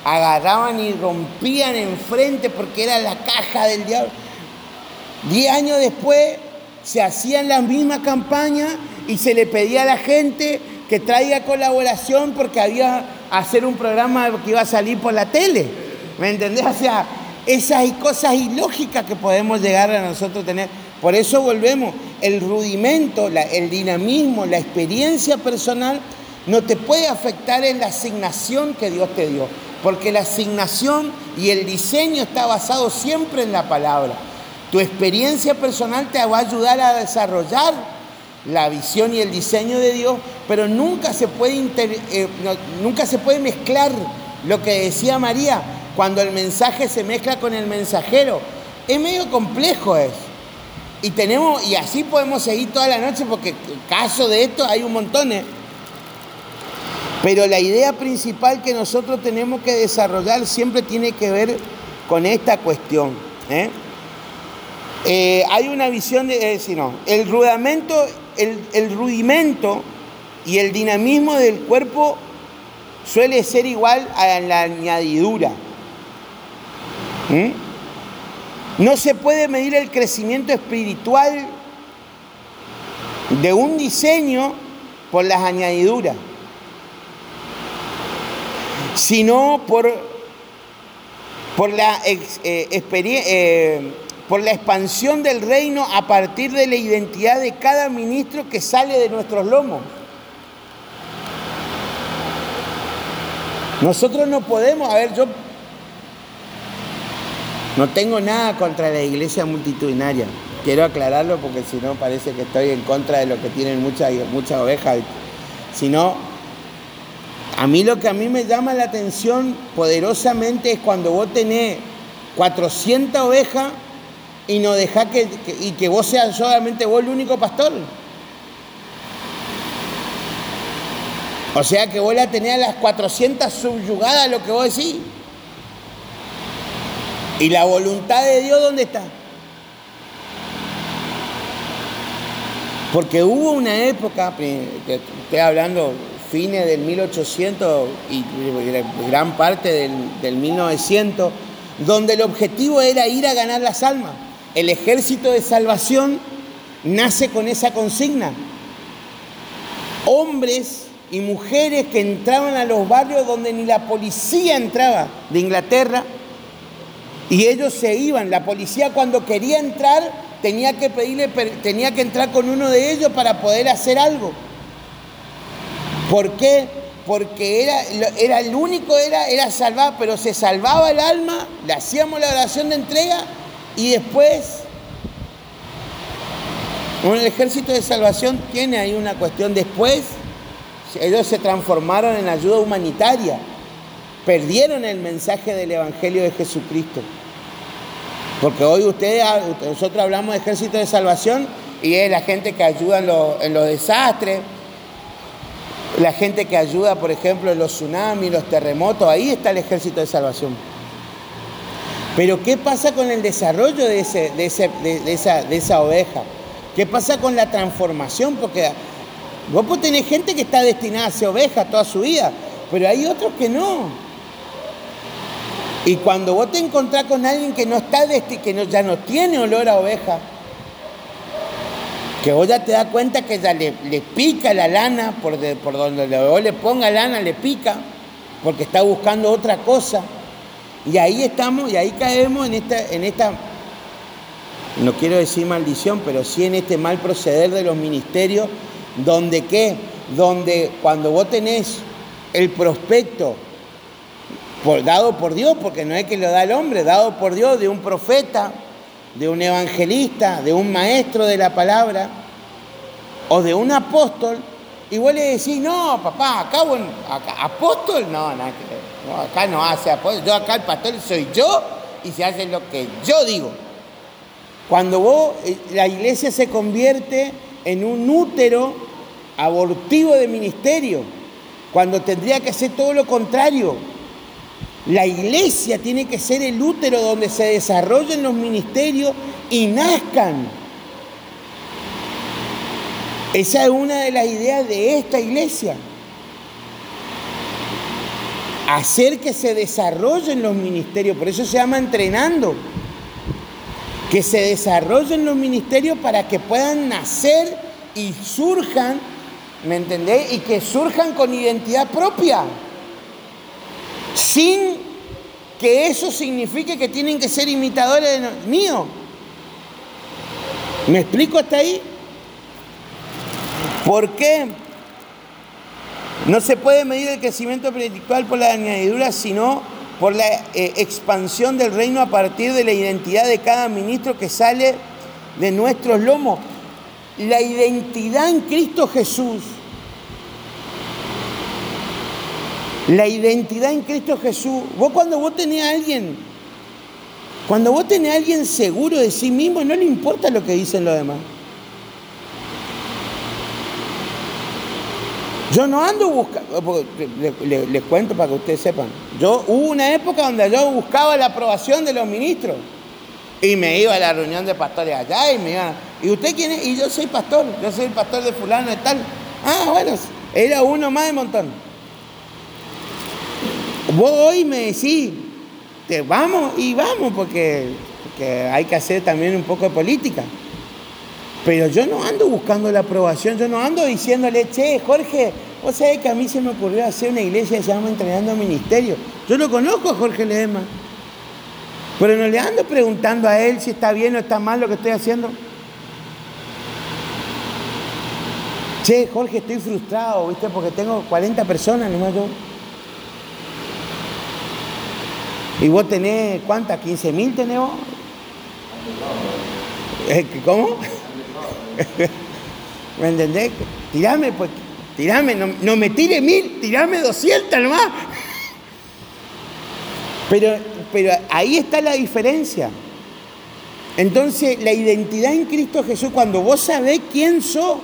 agarraban y rompían enfrente porque era la caja del diablo. Diez años después se hacían las mismas campañas y se le pedía a la gente que traiga colaboración porque había hacer un programa que iba a salir por la tele. ¿Me entendés? O sea, esas cosas ilógicas que podemos llegar a nosotros tener. Por eso volvemos, el rudimento, el dinamismo, la experiencia personal no te puede afectar en la asignación que Dios te dio, porque la asignación y el diseño está basado siempre en la palabra. Tu experiencia personal te va a ayudar a desarrollar la visión y el diseño de Dios, pero nunca se puede, eh, nunca se puede mezclar lo que decía María, cuando el mensaje se mezcla con el mensajero. Es medio complejo es. Y tenemos, y así podemos seguir toda la noche, porque caso de esto hay un montón. ¿eh? Pero la idea principal que nosotros tenemos que desarrollar siempre tiene que ver con esta cuestión. ¿eh? hay una visión de, si no, el rudimento el, rudimento y el dinamismo del cuerpo suele ser igual a la añadidura. ¿Mm? No se puede medir el crecimiento espiritual de un diseño por las añadiduras, sino por por la, eh, eh, por la expansión del reino a partir de la identidad de cada ministro que sale de nuestros lomos. Nosotros no podemos, a ver, yo no tengo nada contra la iglesia multitudinaria. Quiero aclararlo porque si no parece que estoy en contra de lo que tienen muchas, muchas ovejas. Sino, a mí lo que a mí me llama la atención poderosamente es cuando vos tenés 400 ovejas y no dejás que, y que vos seas solamente vos el único pastor. O sea que vos la tenés a las 400 subyugadas, lo que vos decís. ¿Y la voluntad de Dios dónde está? Porque hubo una época, estoy hablando fines del 1800 y gran parte del, del 1900, donde el objetivo era ir a ganar las almas. El ejército de salvación nace con esa consigna. Hombres y mujeres que entraban a los barrios donde ni la policía entraba de Inglaterra y ellos se iban. La policía cuando quería entrar tenía que pedirle, tenía que entrar con uno de ellos para poder hacer algo. ¿Por qué? Porque era, era el único, era, era salvar, pero se salvaba el alma, le hacíamos la oración de entrega y después, el ejército de salvación tiene ahí una cuestión después ellos se transformaron en ayuda humanitaria. Perdieron el mensaje del Evangelio de Jesucristo. Porque hoy ustedes, nosotros hablamos de ejército de salvación y es la gente que ayuda en, los desastres, la gente que ayuda, por ejemplo, en los tsunamis, los terremotos, ahí está el ejército de salvación. Pero ¿qué pasa con el desarrollo de, esa, oveja? ¿Qué pasa con la transformación? Porque Vos podés tener gente que está destinada a ser oveja toda su vida, pero hay otros que no. Y cuando vos te encontrás con alguien que no está que ya no tiene olor a oveja, que vos ya te das cuenta que ya le, pica la lana, por, por donde vos le ponga lana, le pica, porque está buscando otra cosa. Y ahí estamos, y ahí caemos en esta, en esta, no quiero decir maldición, pero sí en este mal proceder de los ministerios donde qué, donde cuando vos tenés el prospecto dado por Dios, porque no es que lo da el hombre, dado por Dios de un profeta, de un evangelista, de un maestro de la palabra o de un apóstol, y vos le decís, no, papá, acá, bueno, apóstol, no, acá no hace apóstol, yo acá el pastor soy yo y se hace lo que yo digo. Cuando vos, eh, la iglesia se convierte en un útero abortivo de ministerio, cuando tendría que ser todo lo contrario. La iglesia tiene que ser el útero donde se desarrollen los ministerios y nazcan. Esa es una de las ideas de esta iglesia. Hacer que se desarrollen los ministerios, por eso se llama entrenando que se desarrollen los ministerios para que puedan nacer y surjan, ¿me entendés? Y que surjan con identidad propia, sin que eso signifique que tienen que ser imitadores míos. ¿Me explico hasta ahí? ¿Por qué? No se puede medir el crecimiento espiritual por la añadidura, sino por la eh, expansión del reino a partir de la identidad de cada ministro que sale de nuestros lomos. La identidad en Cristo Jesús. La identidad en Cristo Jesús. Vos cuando vos tenés a alguien, cuando vos tenés a alguien seguro de sí mismo, no le importa lo que dicen los demás. Yo no ando buscando, les, cuento para que ustedes sepan, yo hubo una época donde yo buscaba la aprobación de los ministros y me iba a la reunión de pastores allá y me iba, ¿y usted quién es? Y yo soy pastor, yo soy el pastor de fulano y tal. Ah, bueno, era uno más de montón. Vos hoy me decís, te vamos y vamos porque, porque hay que hacer también un poco de política. Pero yo no ando buscando la aprobación, yo no ando diciéndole, che, Jorge, vos sabés que a mí se me ocurrió hacer una iglesia que se llama Entrenando Ministerio. Yo no conozco a Jorge Ledema. Pero no le ando preguntando a él si está bien o está mal lo que estoy haciendo. Che, Jorge, estoy frustrado, ¿viste? Porque tengo 40 personas nomás yo. ¿Y vos tenés cuántas? ¿15 mil tenemos? ¿Cómo? ¿Me entendés? Tirame, pues, tirame, no, me tire mil, tirame 200 nomás. Pero, pero ahí está la diferencia. Entonces, la identidad en Cristo Jesús, cuando vos sabés quién sos,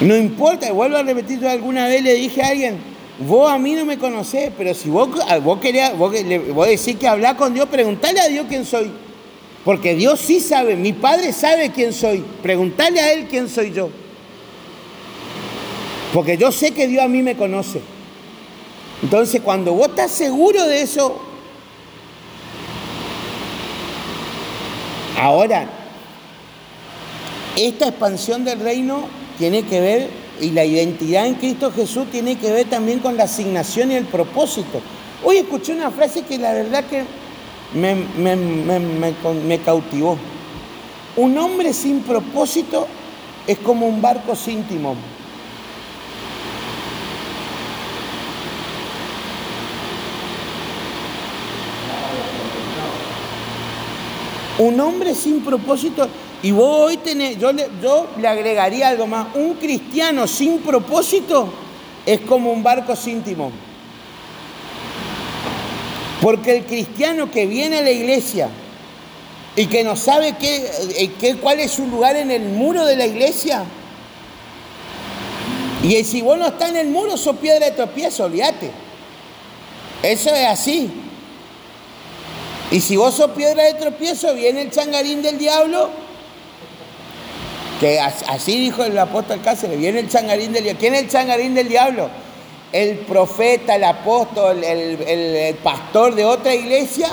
no importa, vuelvo a repetir, yo alguna vez le dije a alguien, vos a mí no me conocés, pero si vos, vos querías, vos, vos decís que hablar con Dios, preguntale a Dios quién soy. Porque Dios sí sabe, mi Padre sabe quién soy. Preguntale a Él quién soy yo. Porque yo sé que Dios a mí me conoce. Entonces, cuando vos estás seguro de eso, ahora, esta expansión del reino tiene que ver, y la identidad en Cristo Jesús tiene que ver también con la asignación y el propósito. Hoy escuché una frase que la verdad que me, cautivó. Un hombre sin propósito es como un barco sin timón. Un hombre sin propósito, y vos hoy tenés, yo le, yo le agregaría algo más, un cristiano sin propósito es como un barco sin timón. Porque el cristiano que viene a la iglesia y que no sabe qué, eh, qué, cuál es su lugar en el muro de la iglesia, y si vos no estás en el muro, sos piedra de tropiezo, olvídate. Eso es así. Y si vos sos piedra de tropiezo, viene el changarín del diablo, que así dijo el apóstol Cáceres, viene el changarín del diablo. ¿Quién es el changarín del diablo? El profeta, el apóstol, el, pastor de otra iglesia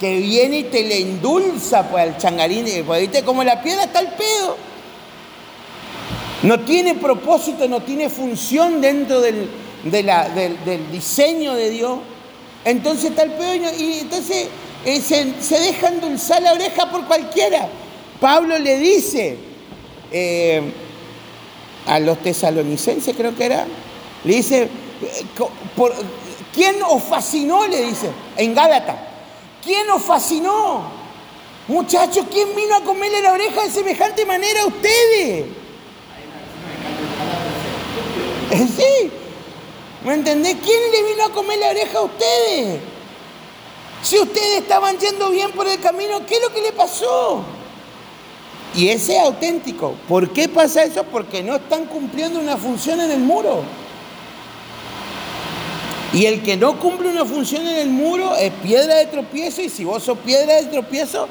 que viene y te le endulza pues, al changarín. Pues, ¿Viste como la piedra está el pedo? No tiene propósito, no tiene función dentro del, del, diseño de Dios. Entonces está el pedo y entonces eh, se, deja endulzar la oreja por cualquiera. Pablo le dice eh, a los tesalonicenses, creo que era, le dice, eh, ¿quién os fascinó? Le dice, en Gálata, ¿quién os fascinó? Muchachos, ¿quién vino a comerle la oreja de semejante manera a ustedes? Sí, ¿me entendés? ¿Quién le vino a comer la oreja a ustedes? Si ustedes estaban yendo bien por el camino, ¿qué es lo que le pasó? Y ese es auténtico. ¿Por qué pasa eso? Porque no están cumpliendo una función en el muro. Y el que no cumple una función en el muro es piedra de tropiezo y si vos sos piedra de tropiezo,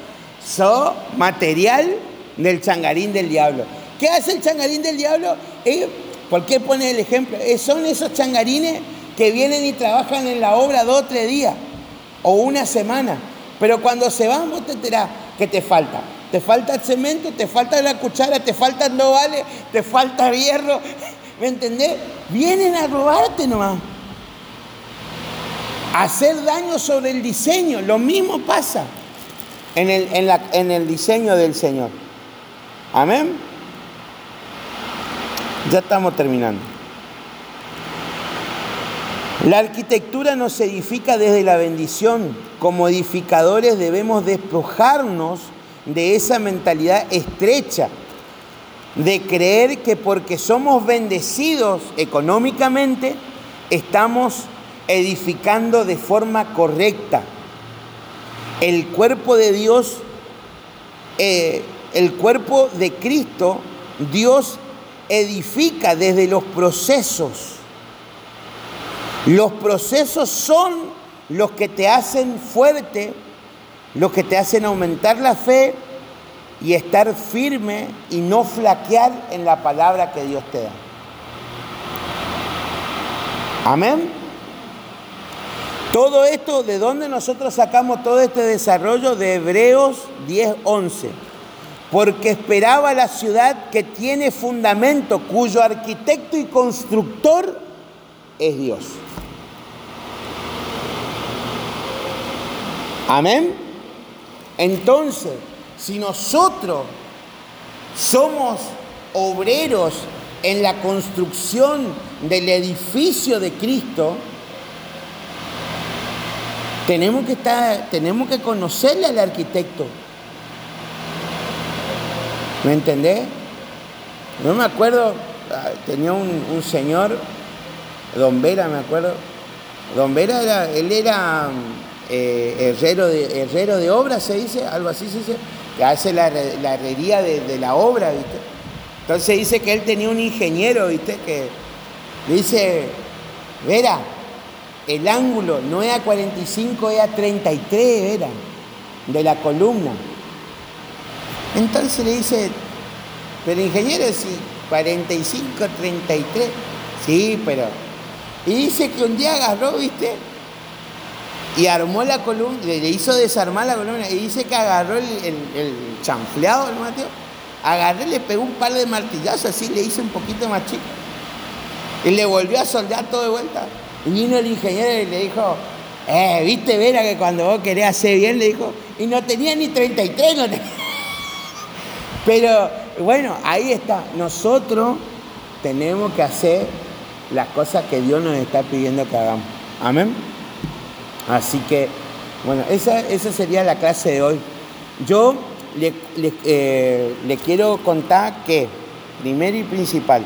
sos material del changarín del diablo. ¿Qué hace el changarín del diablo? ¿Por qué pone el ejemplo? son esos changarines que vienen y trabajan en la obra dos o tres días o una semana. Pero cuando se van, vos te enterás que te falta. Te falta el cemento, te falta la cuchara, te faltan dos vales, te falta hierro. ¿Me entendés? Vienen a robarte nomás. Hacer daño sobre el diseño. Lo mismo pasa en el, en el diseño del Señor. Amén. Ya estamos terminando. La arquitectura nos edifica desde la bendición. Como edificadores debemos despojarnos de esa mentalidad estrecha de creer que porque somos bendecidos económicamente estamos edificando de forma correcta. El cuerpo de Dios, eh, el cuerpo de Cristo, Dios edifica desde los procesos los procesos son los que te hacen fuerte, los que te hacen aumentar la fe y estar firme y no flaquear en la palabra que Dios te da. Amén. Todo esto, ¿de dónde nosotros sacamos todo este desarrollo? De Hebreos 10:11. Porque esperaba la ciudad que tiene fundamento, cuyo arquitecto y constructor es Dios. Amén. Entonces, si nosotros somos obreros en la construcción del edificio de Cristo, tenemos que, estar, tenemos que conocerle al arquitecto. ¿Me entendés? No me acuerdo, ah, tenía un, señor, Don Vera, me acuerdo. Don Vera era, él era eh, herrero, de, herrero de obra, se dice, algo así se dice, que hace la, herrería de, de, la obra, ¿viste? Entonces dice que él tenía un ingeniero, ¿viste? Que dice, Vera, el ángulo no es a 45, es a 33, Vera, de la columna. Entonces le dice, pero ingeniero, sí, 45, 33. Sí, pero. Y dice que un día agarró, ¿viste? Y armó la columna, le hizo desarmar la columna. Y dice que agarró el, el, chanfleado, el Mateo. Agarró y le pegó un par de martillazos, así le hizo un poquito más chico. Y le volvió a soldar todo de vuelta. Y vino el ingeniero y le dijo, eh, viste, Vera, que cuando vos querés hacer bien, le dijo, y no tenía ni 33, no tenía. Pero bueno, ahí está. Nosotros tenemos que hacer las cosas que Dios nos está pidiendo que hagamos. Amén. Así que, bueno, esa, esa sería la clase de hoy. Yo le, le, eh, quiero contar que, primero y principal,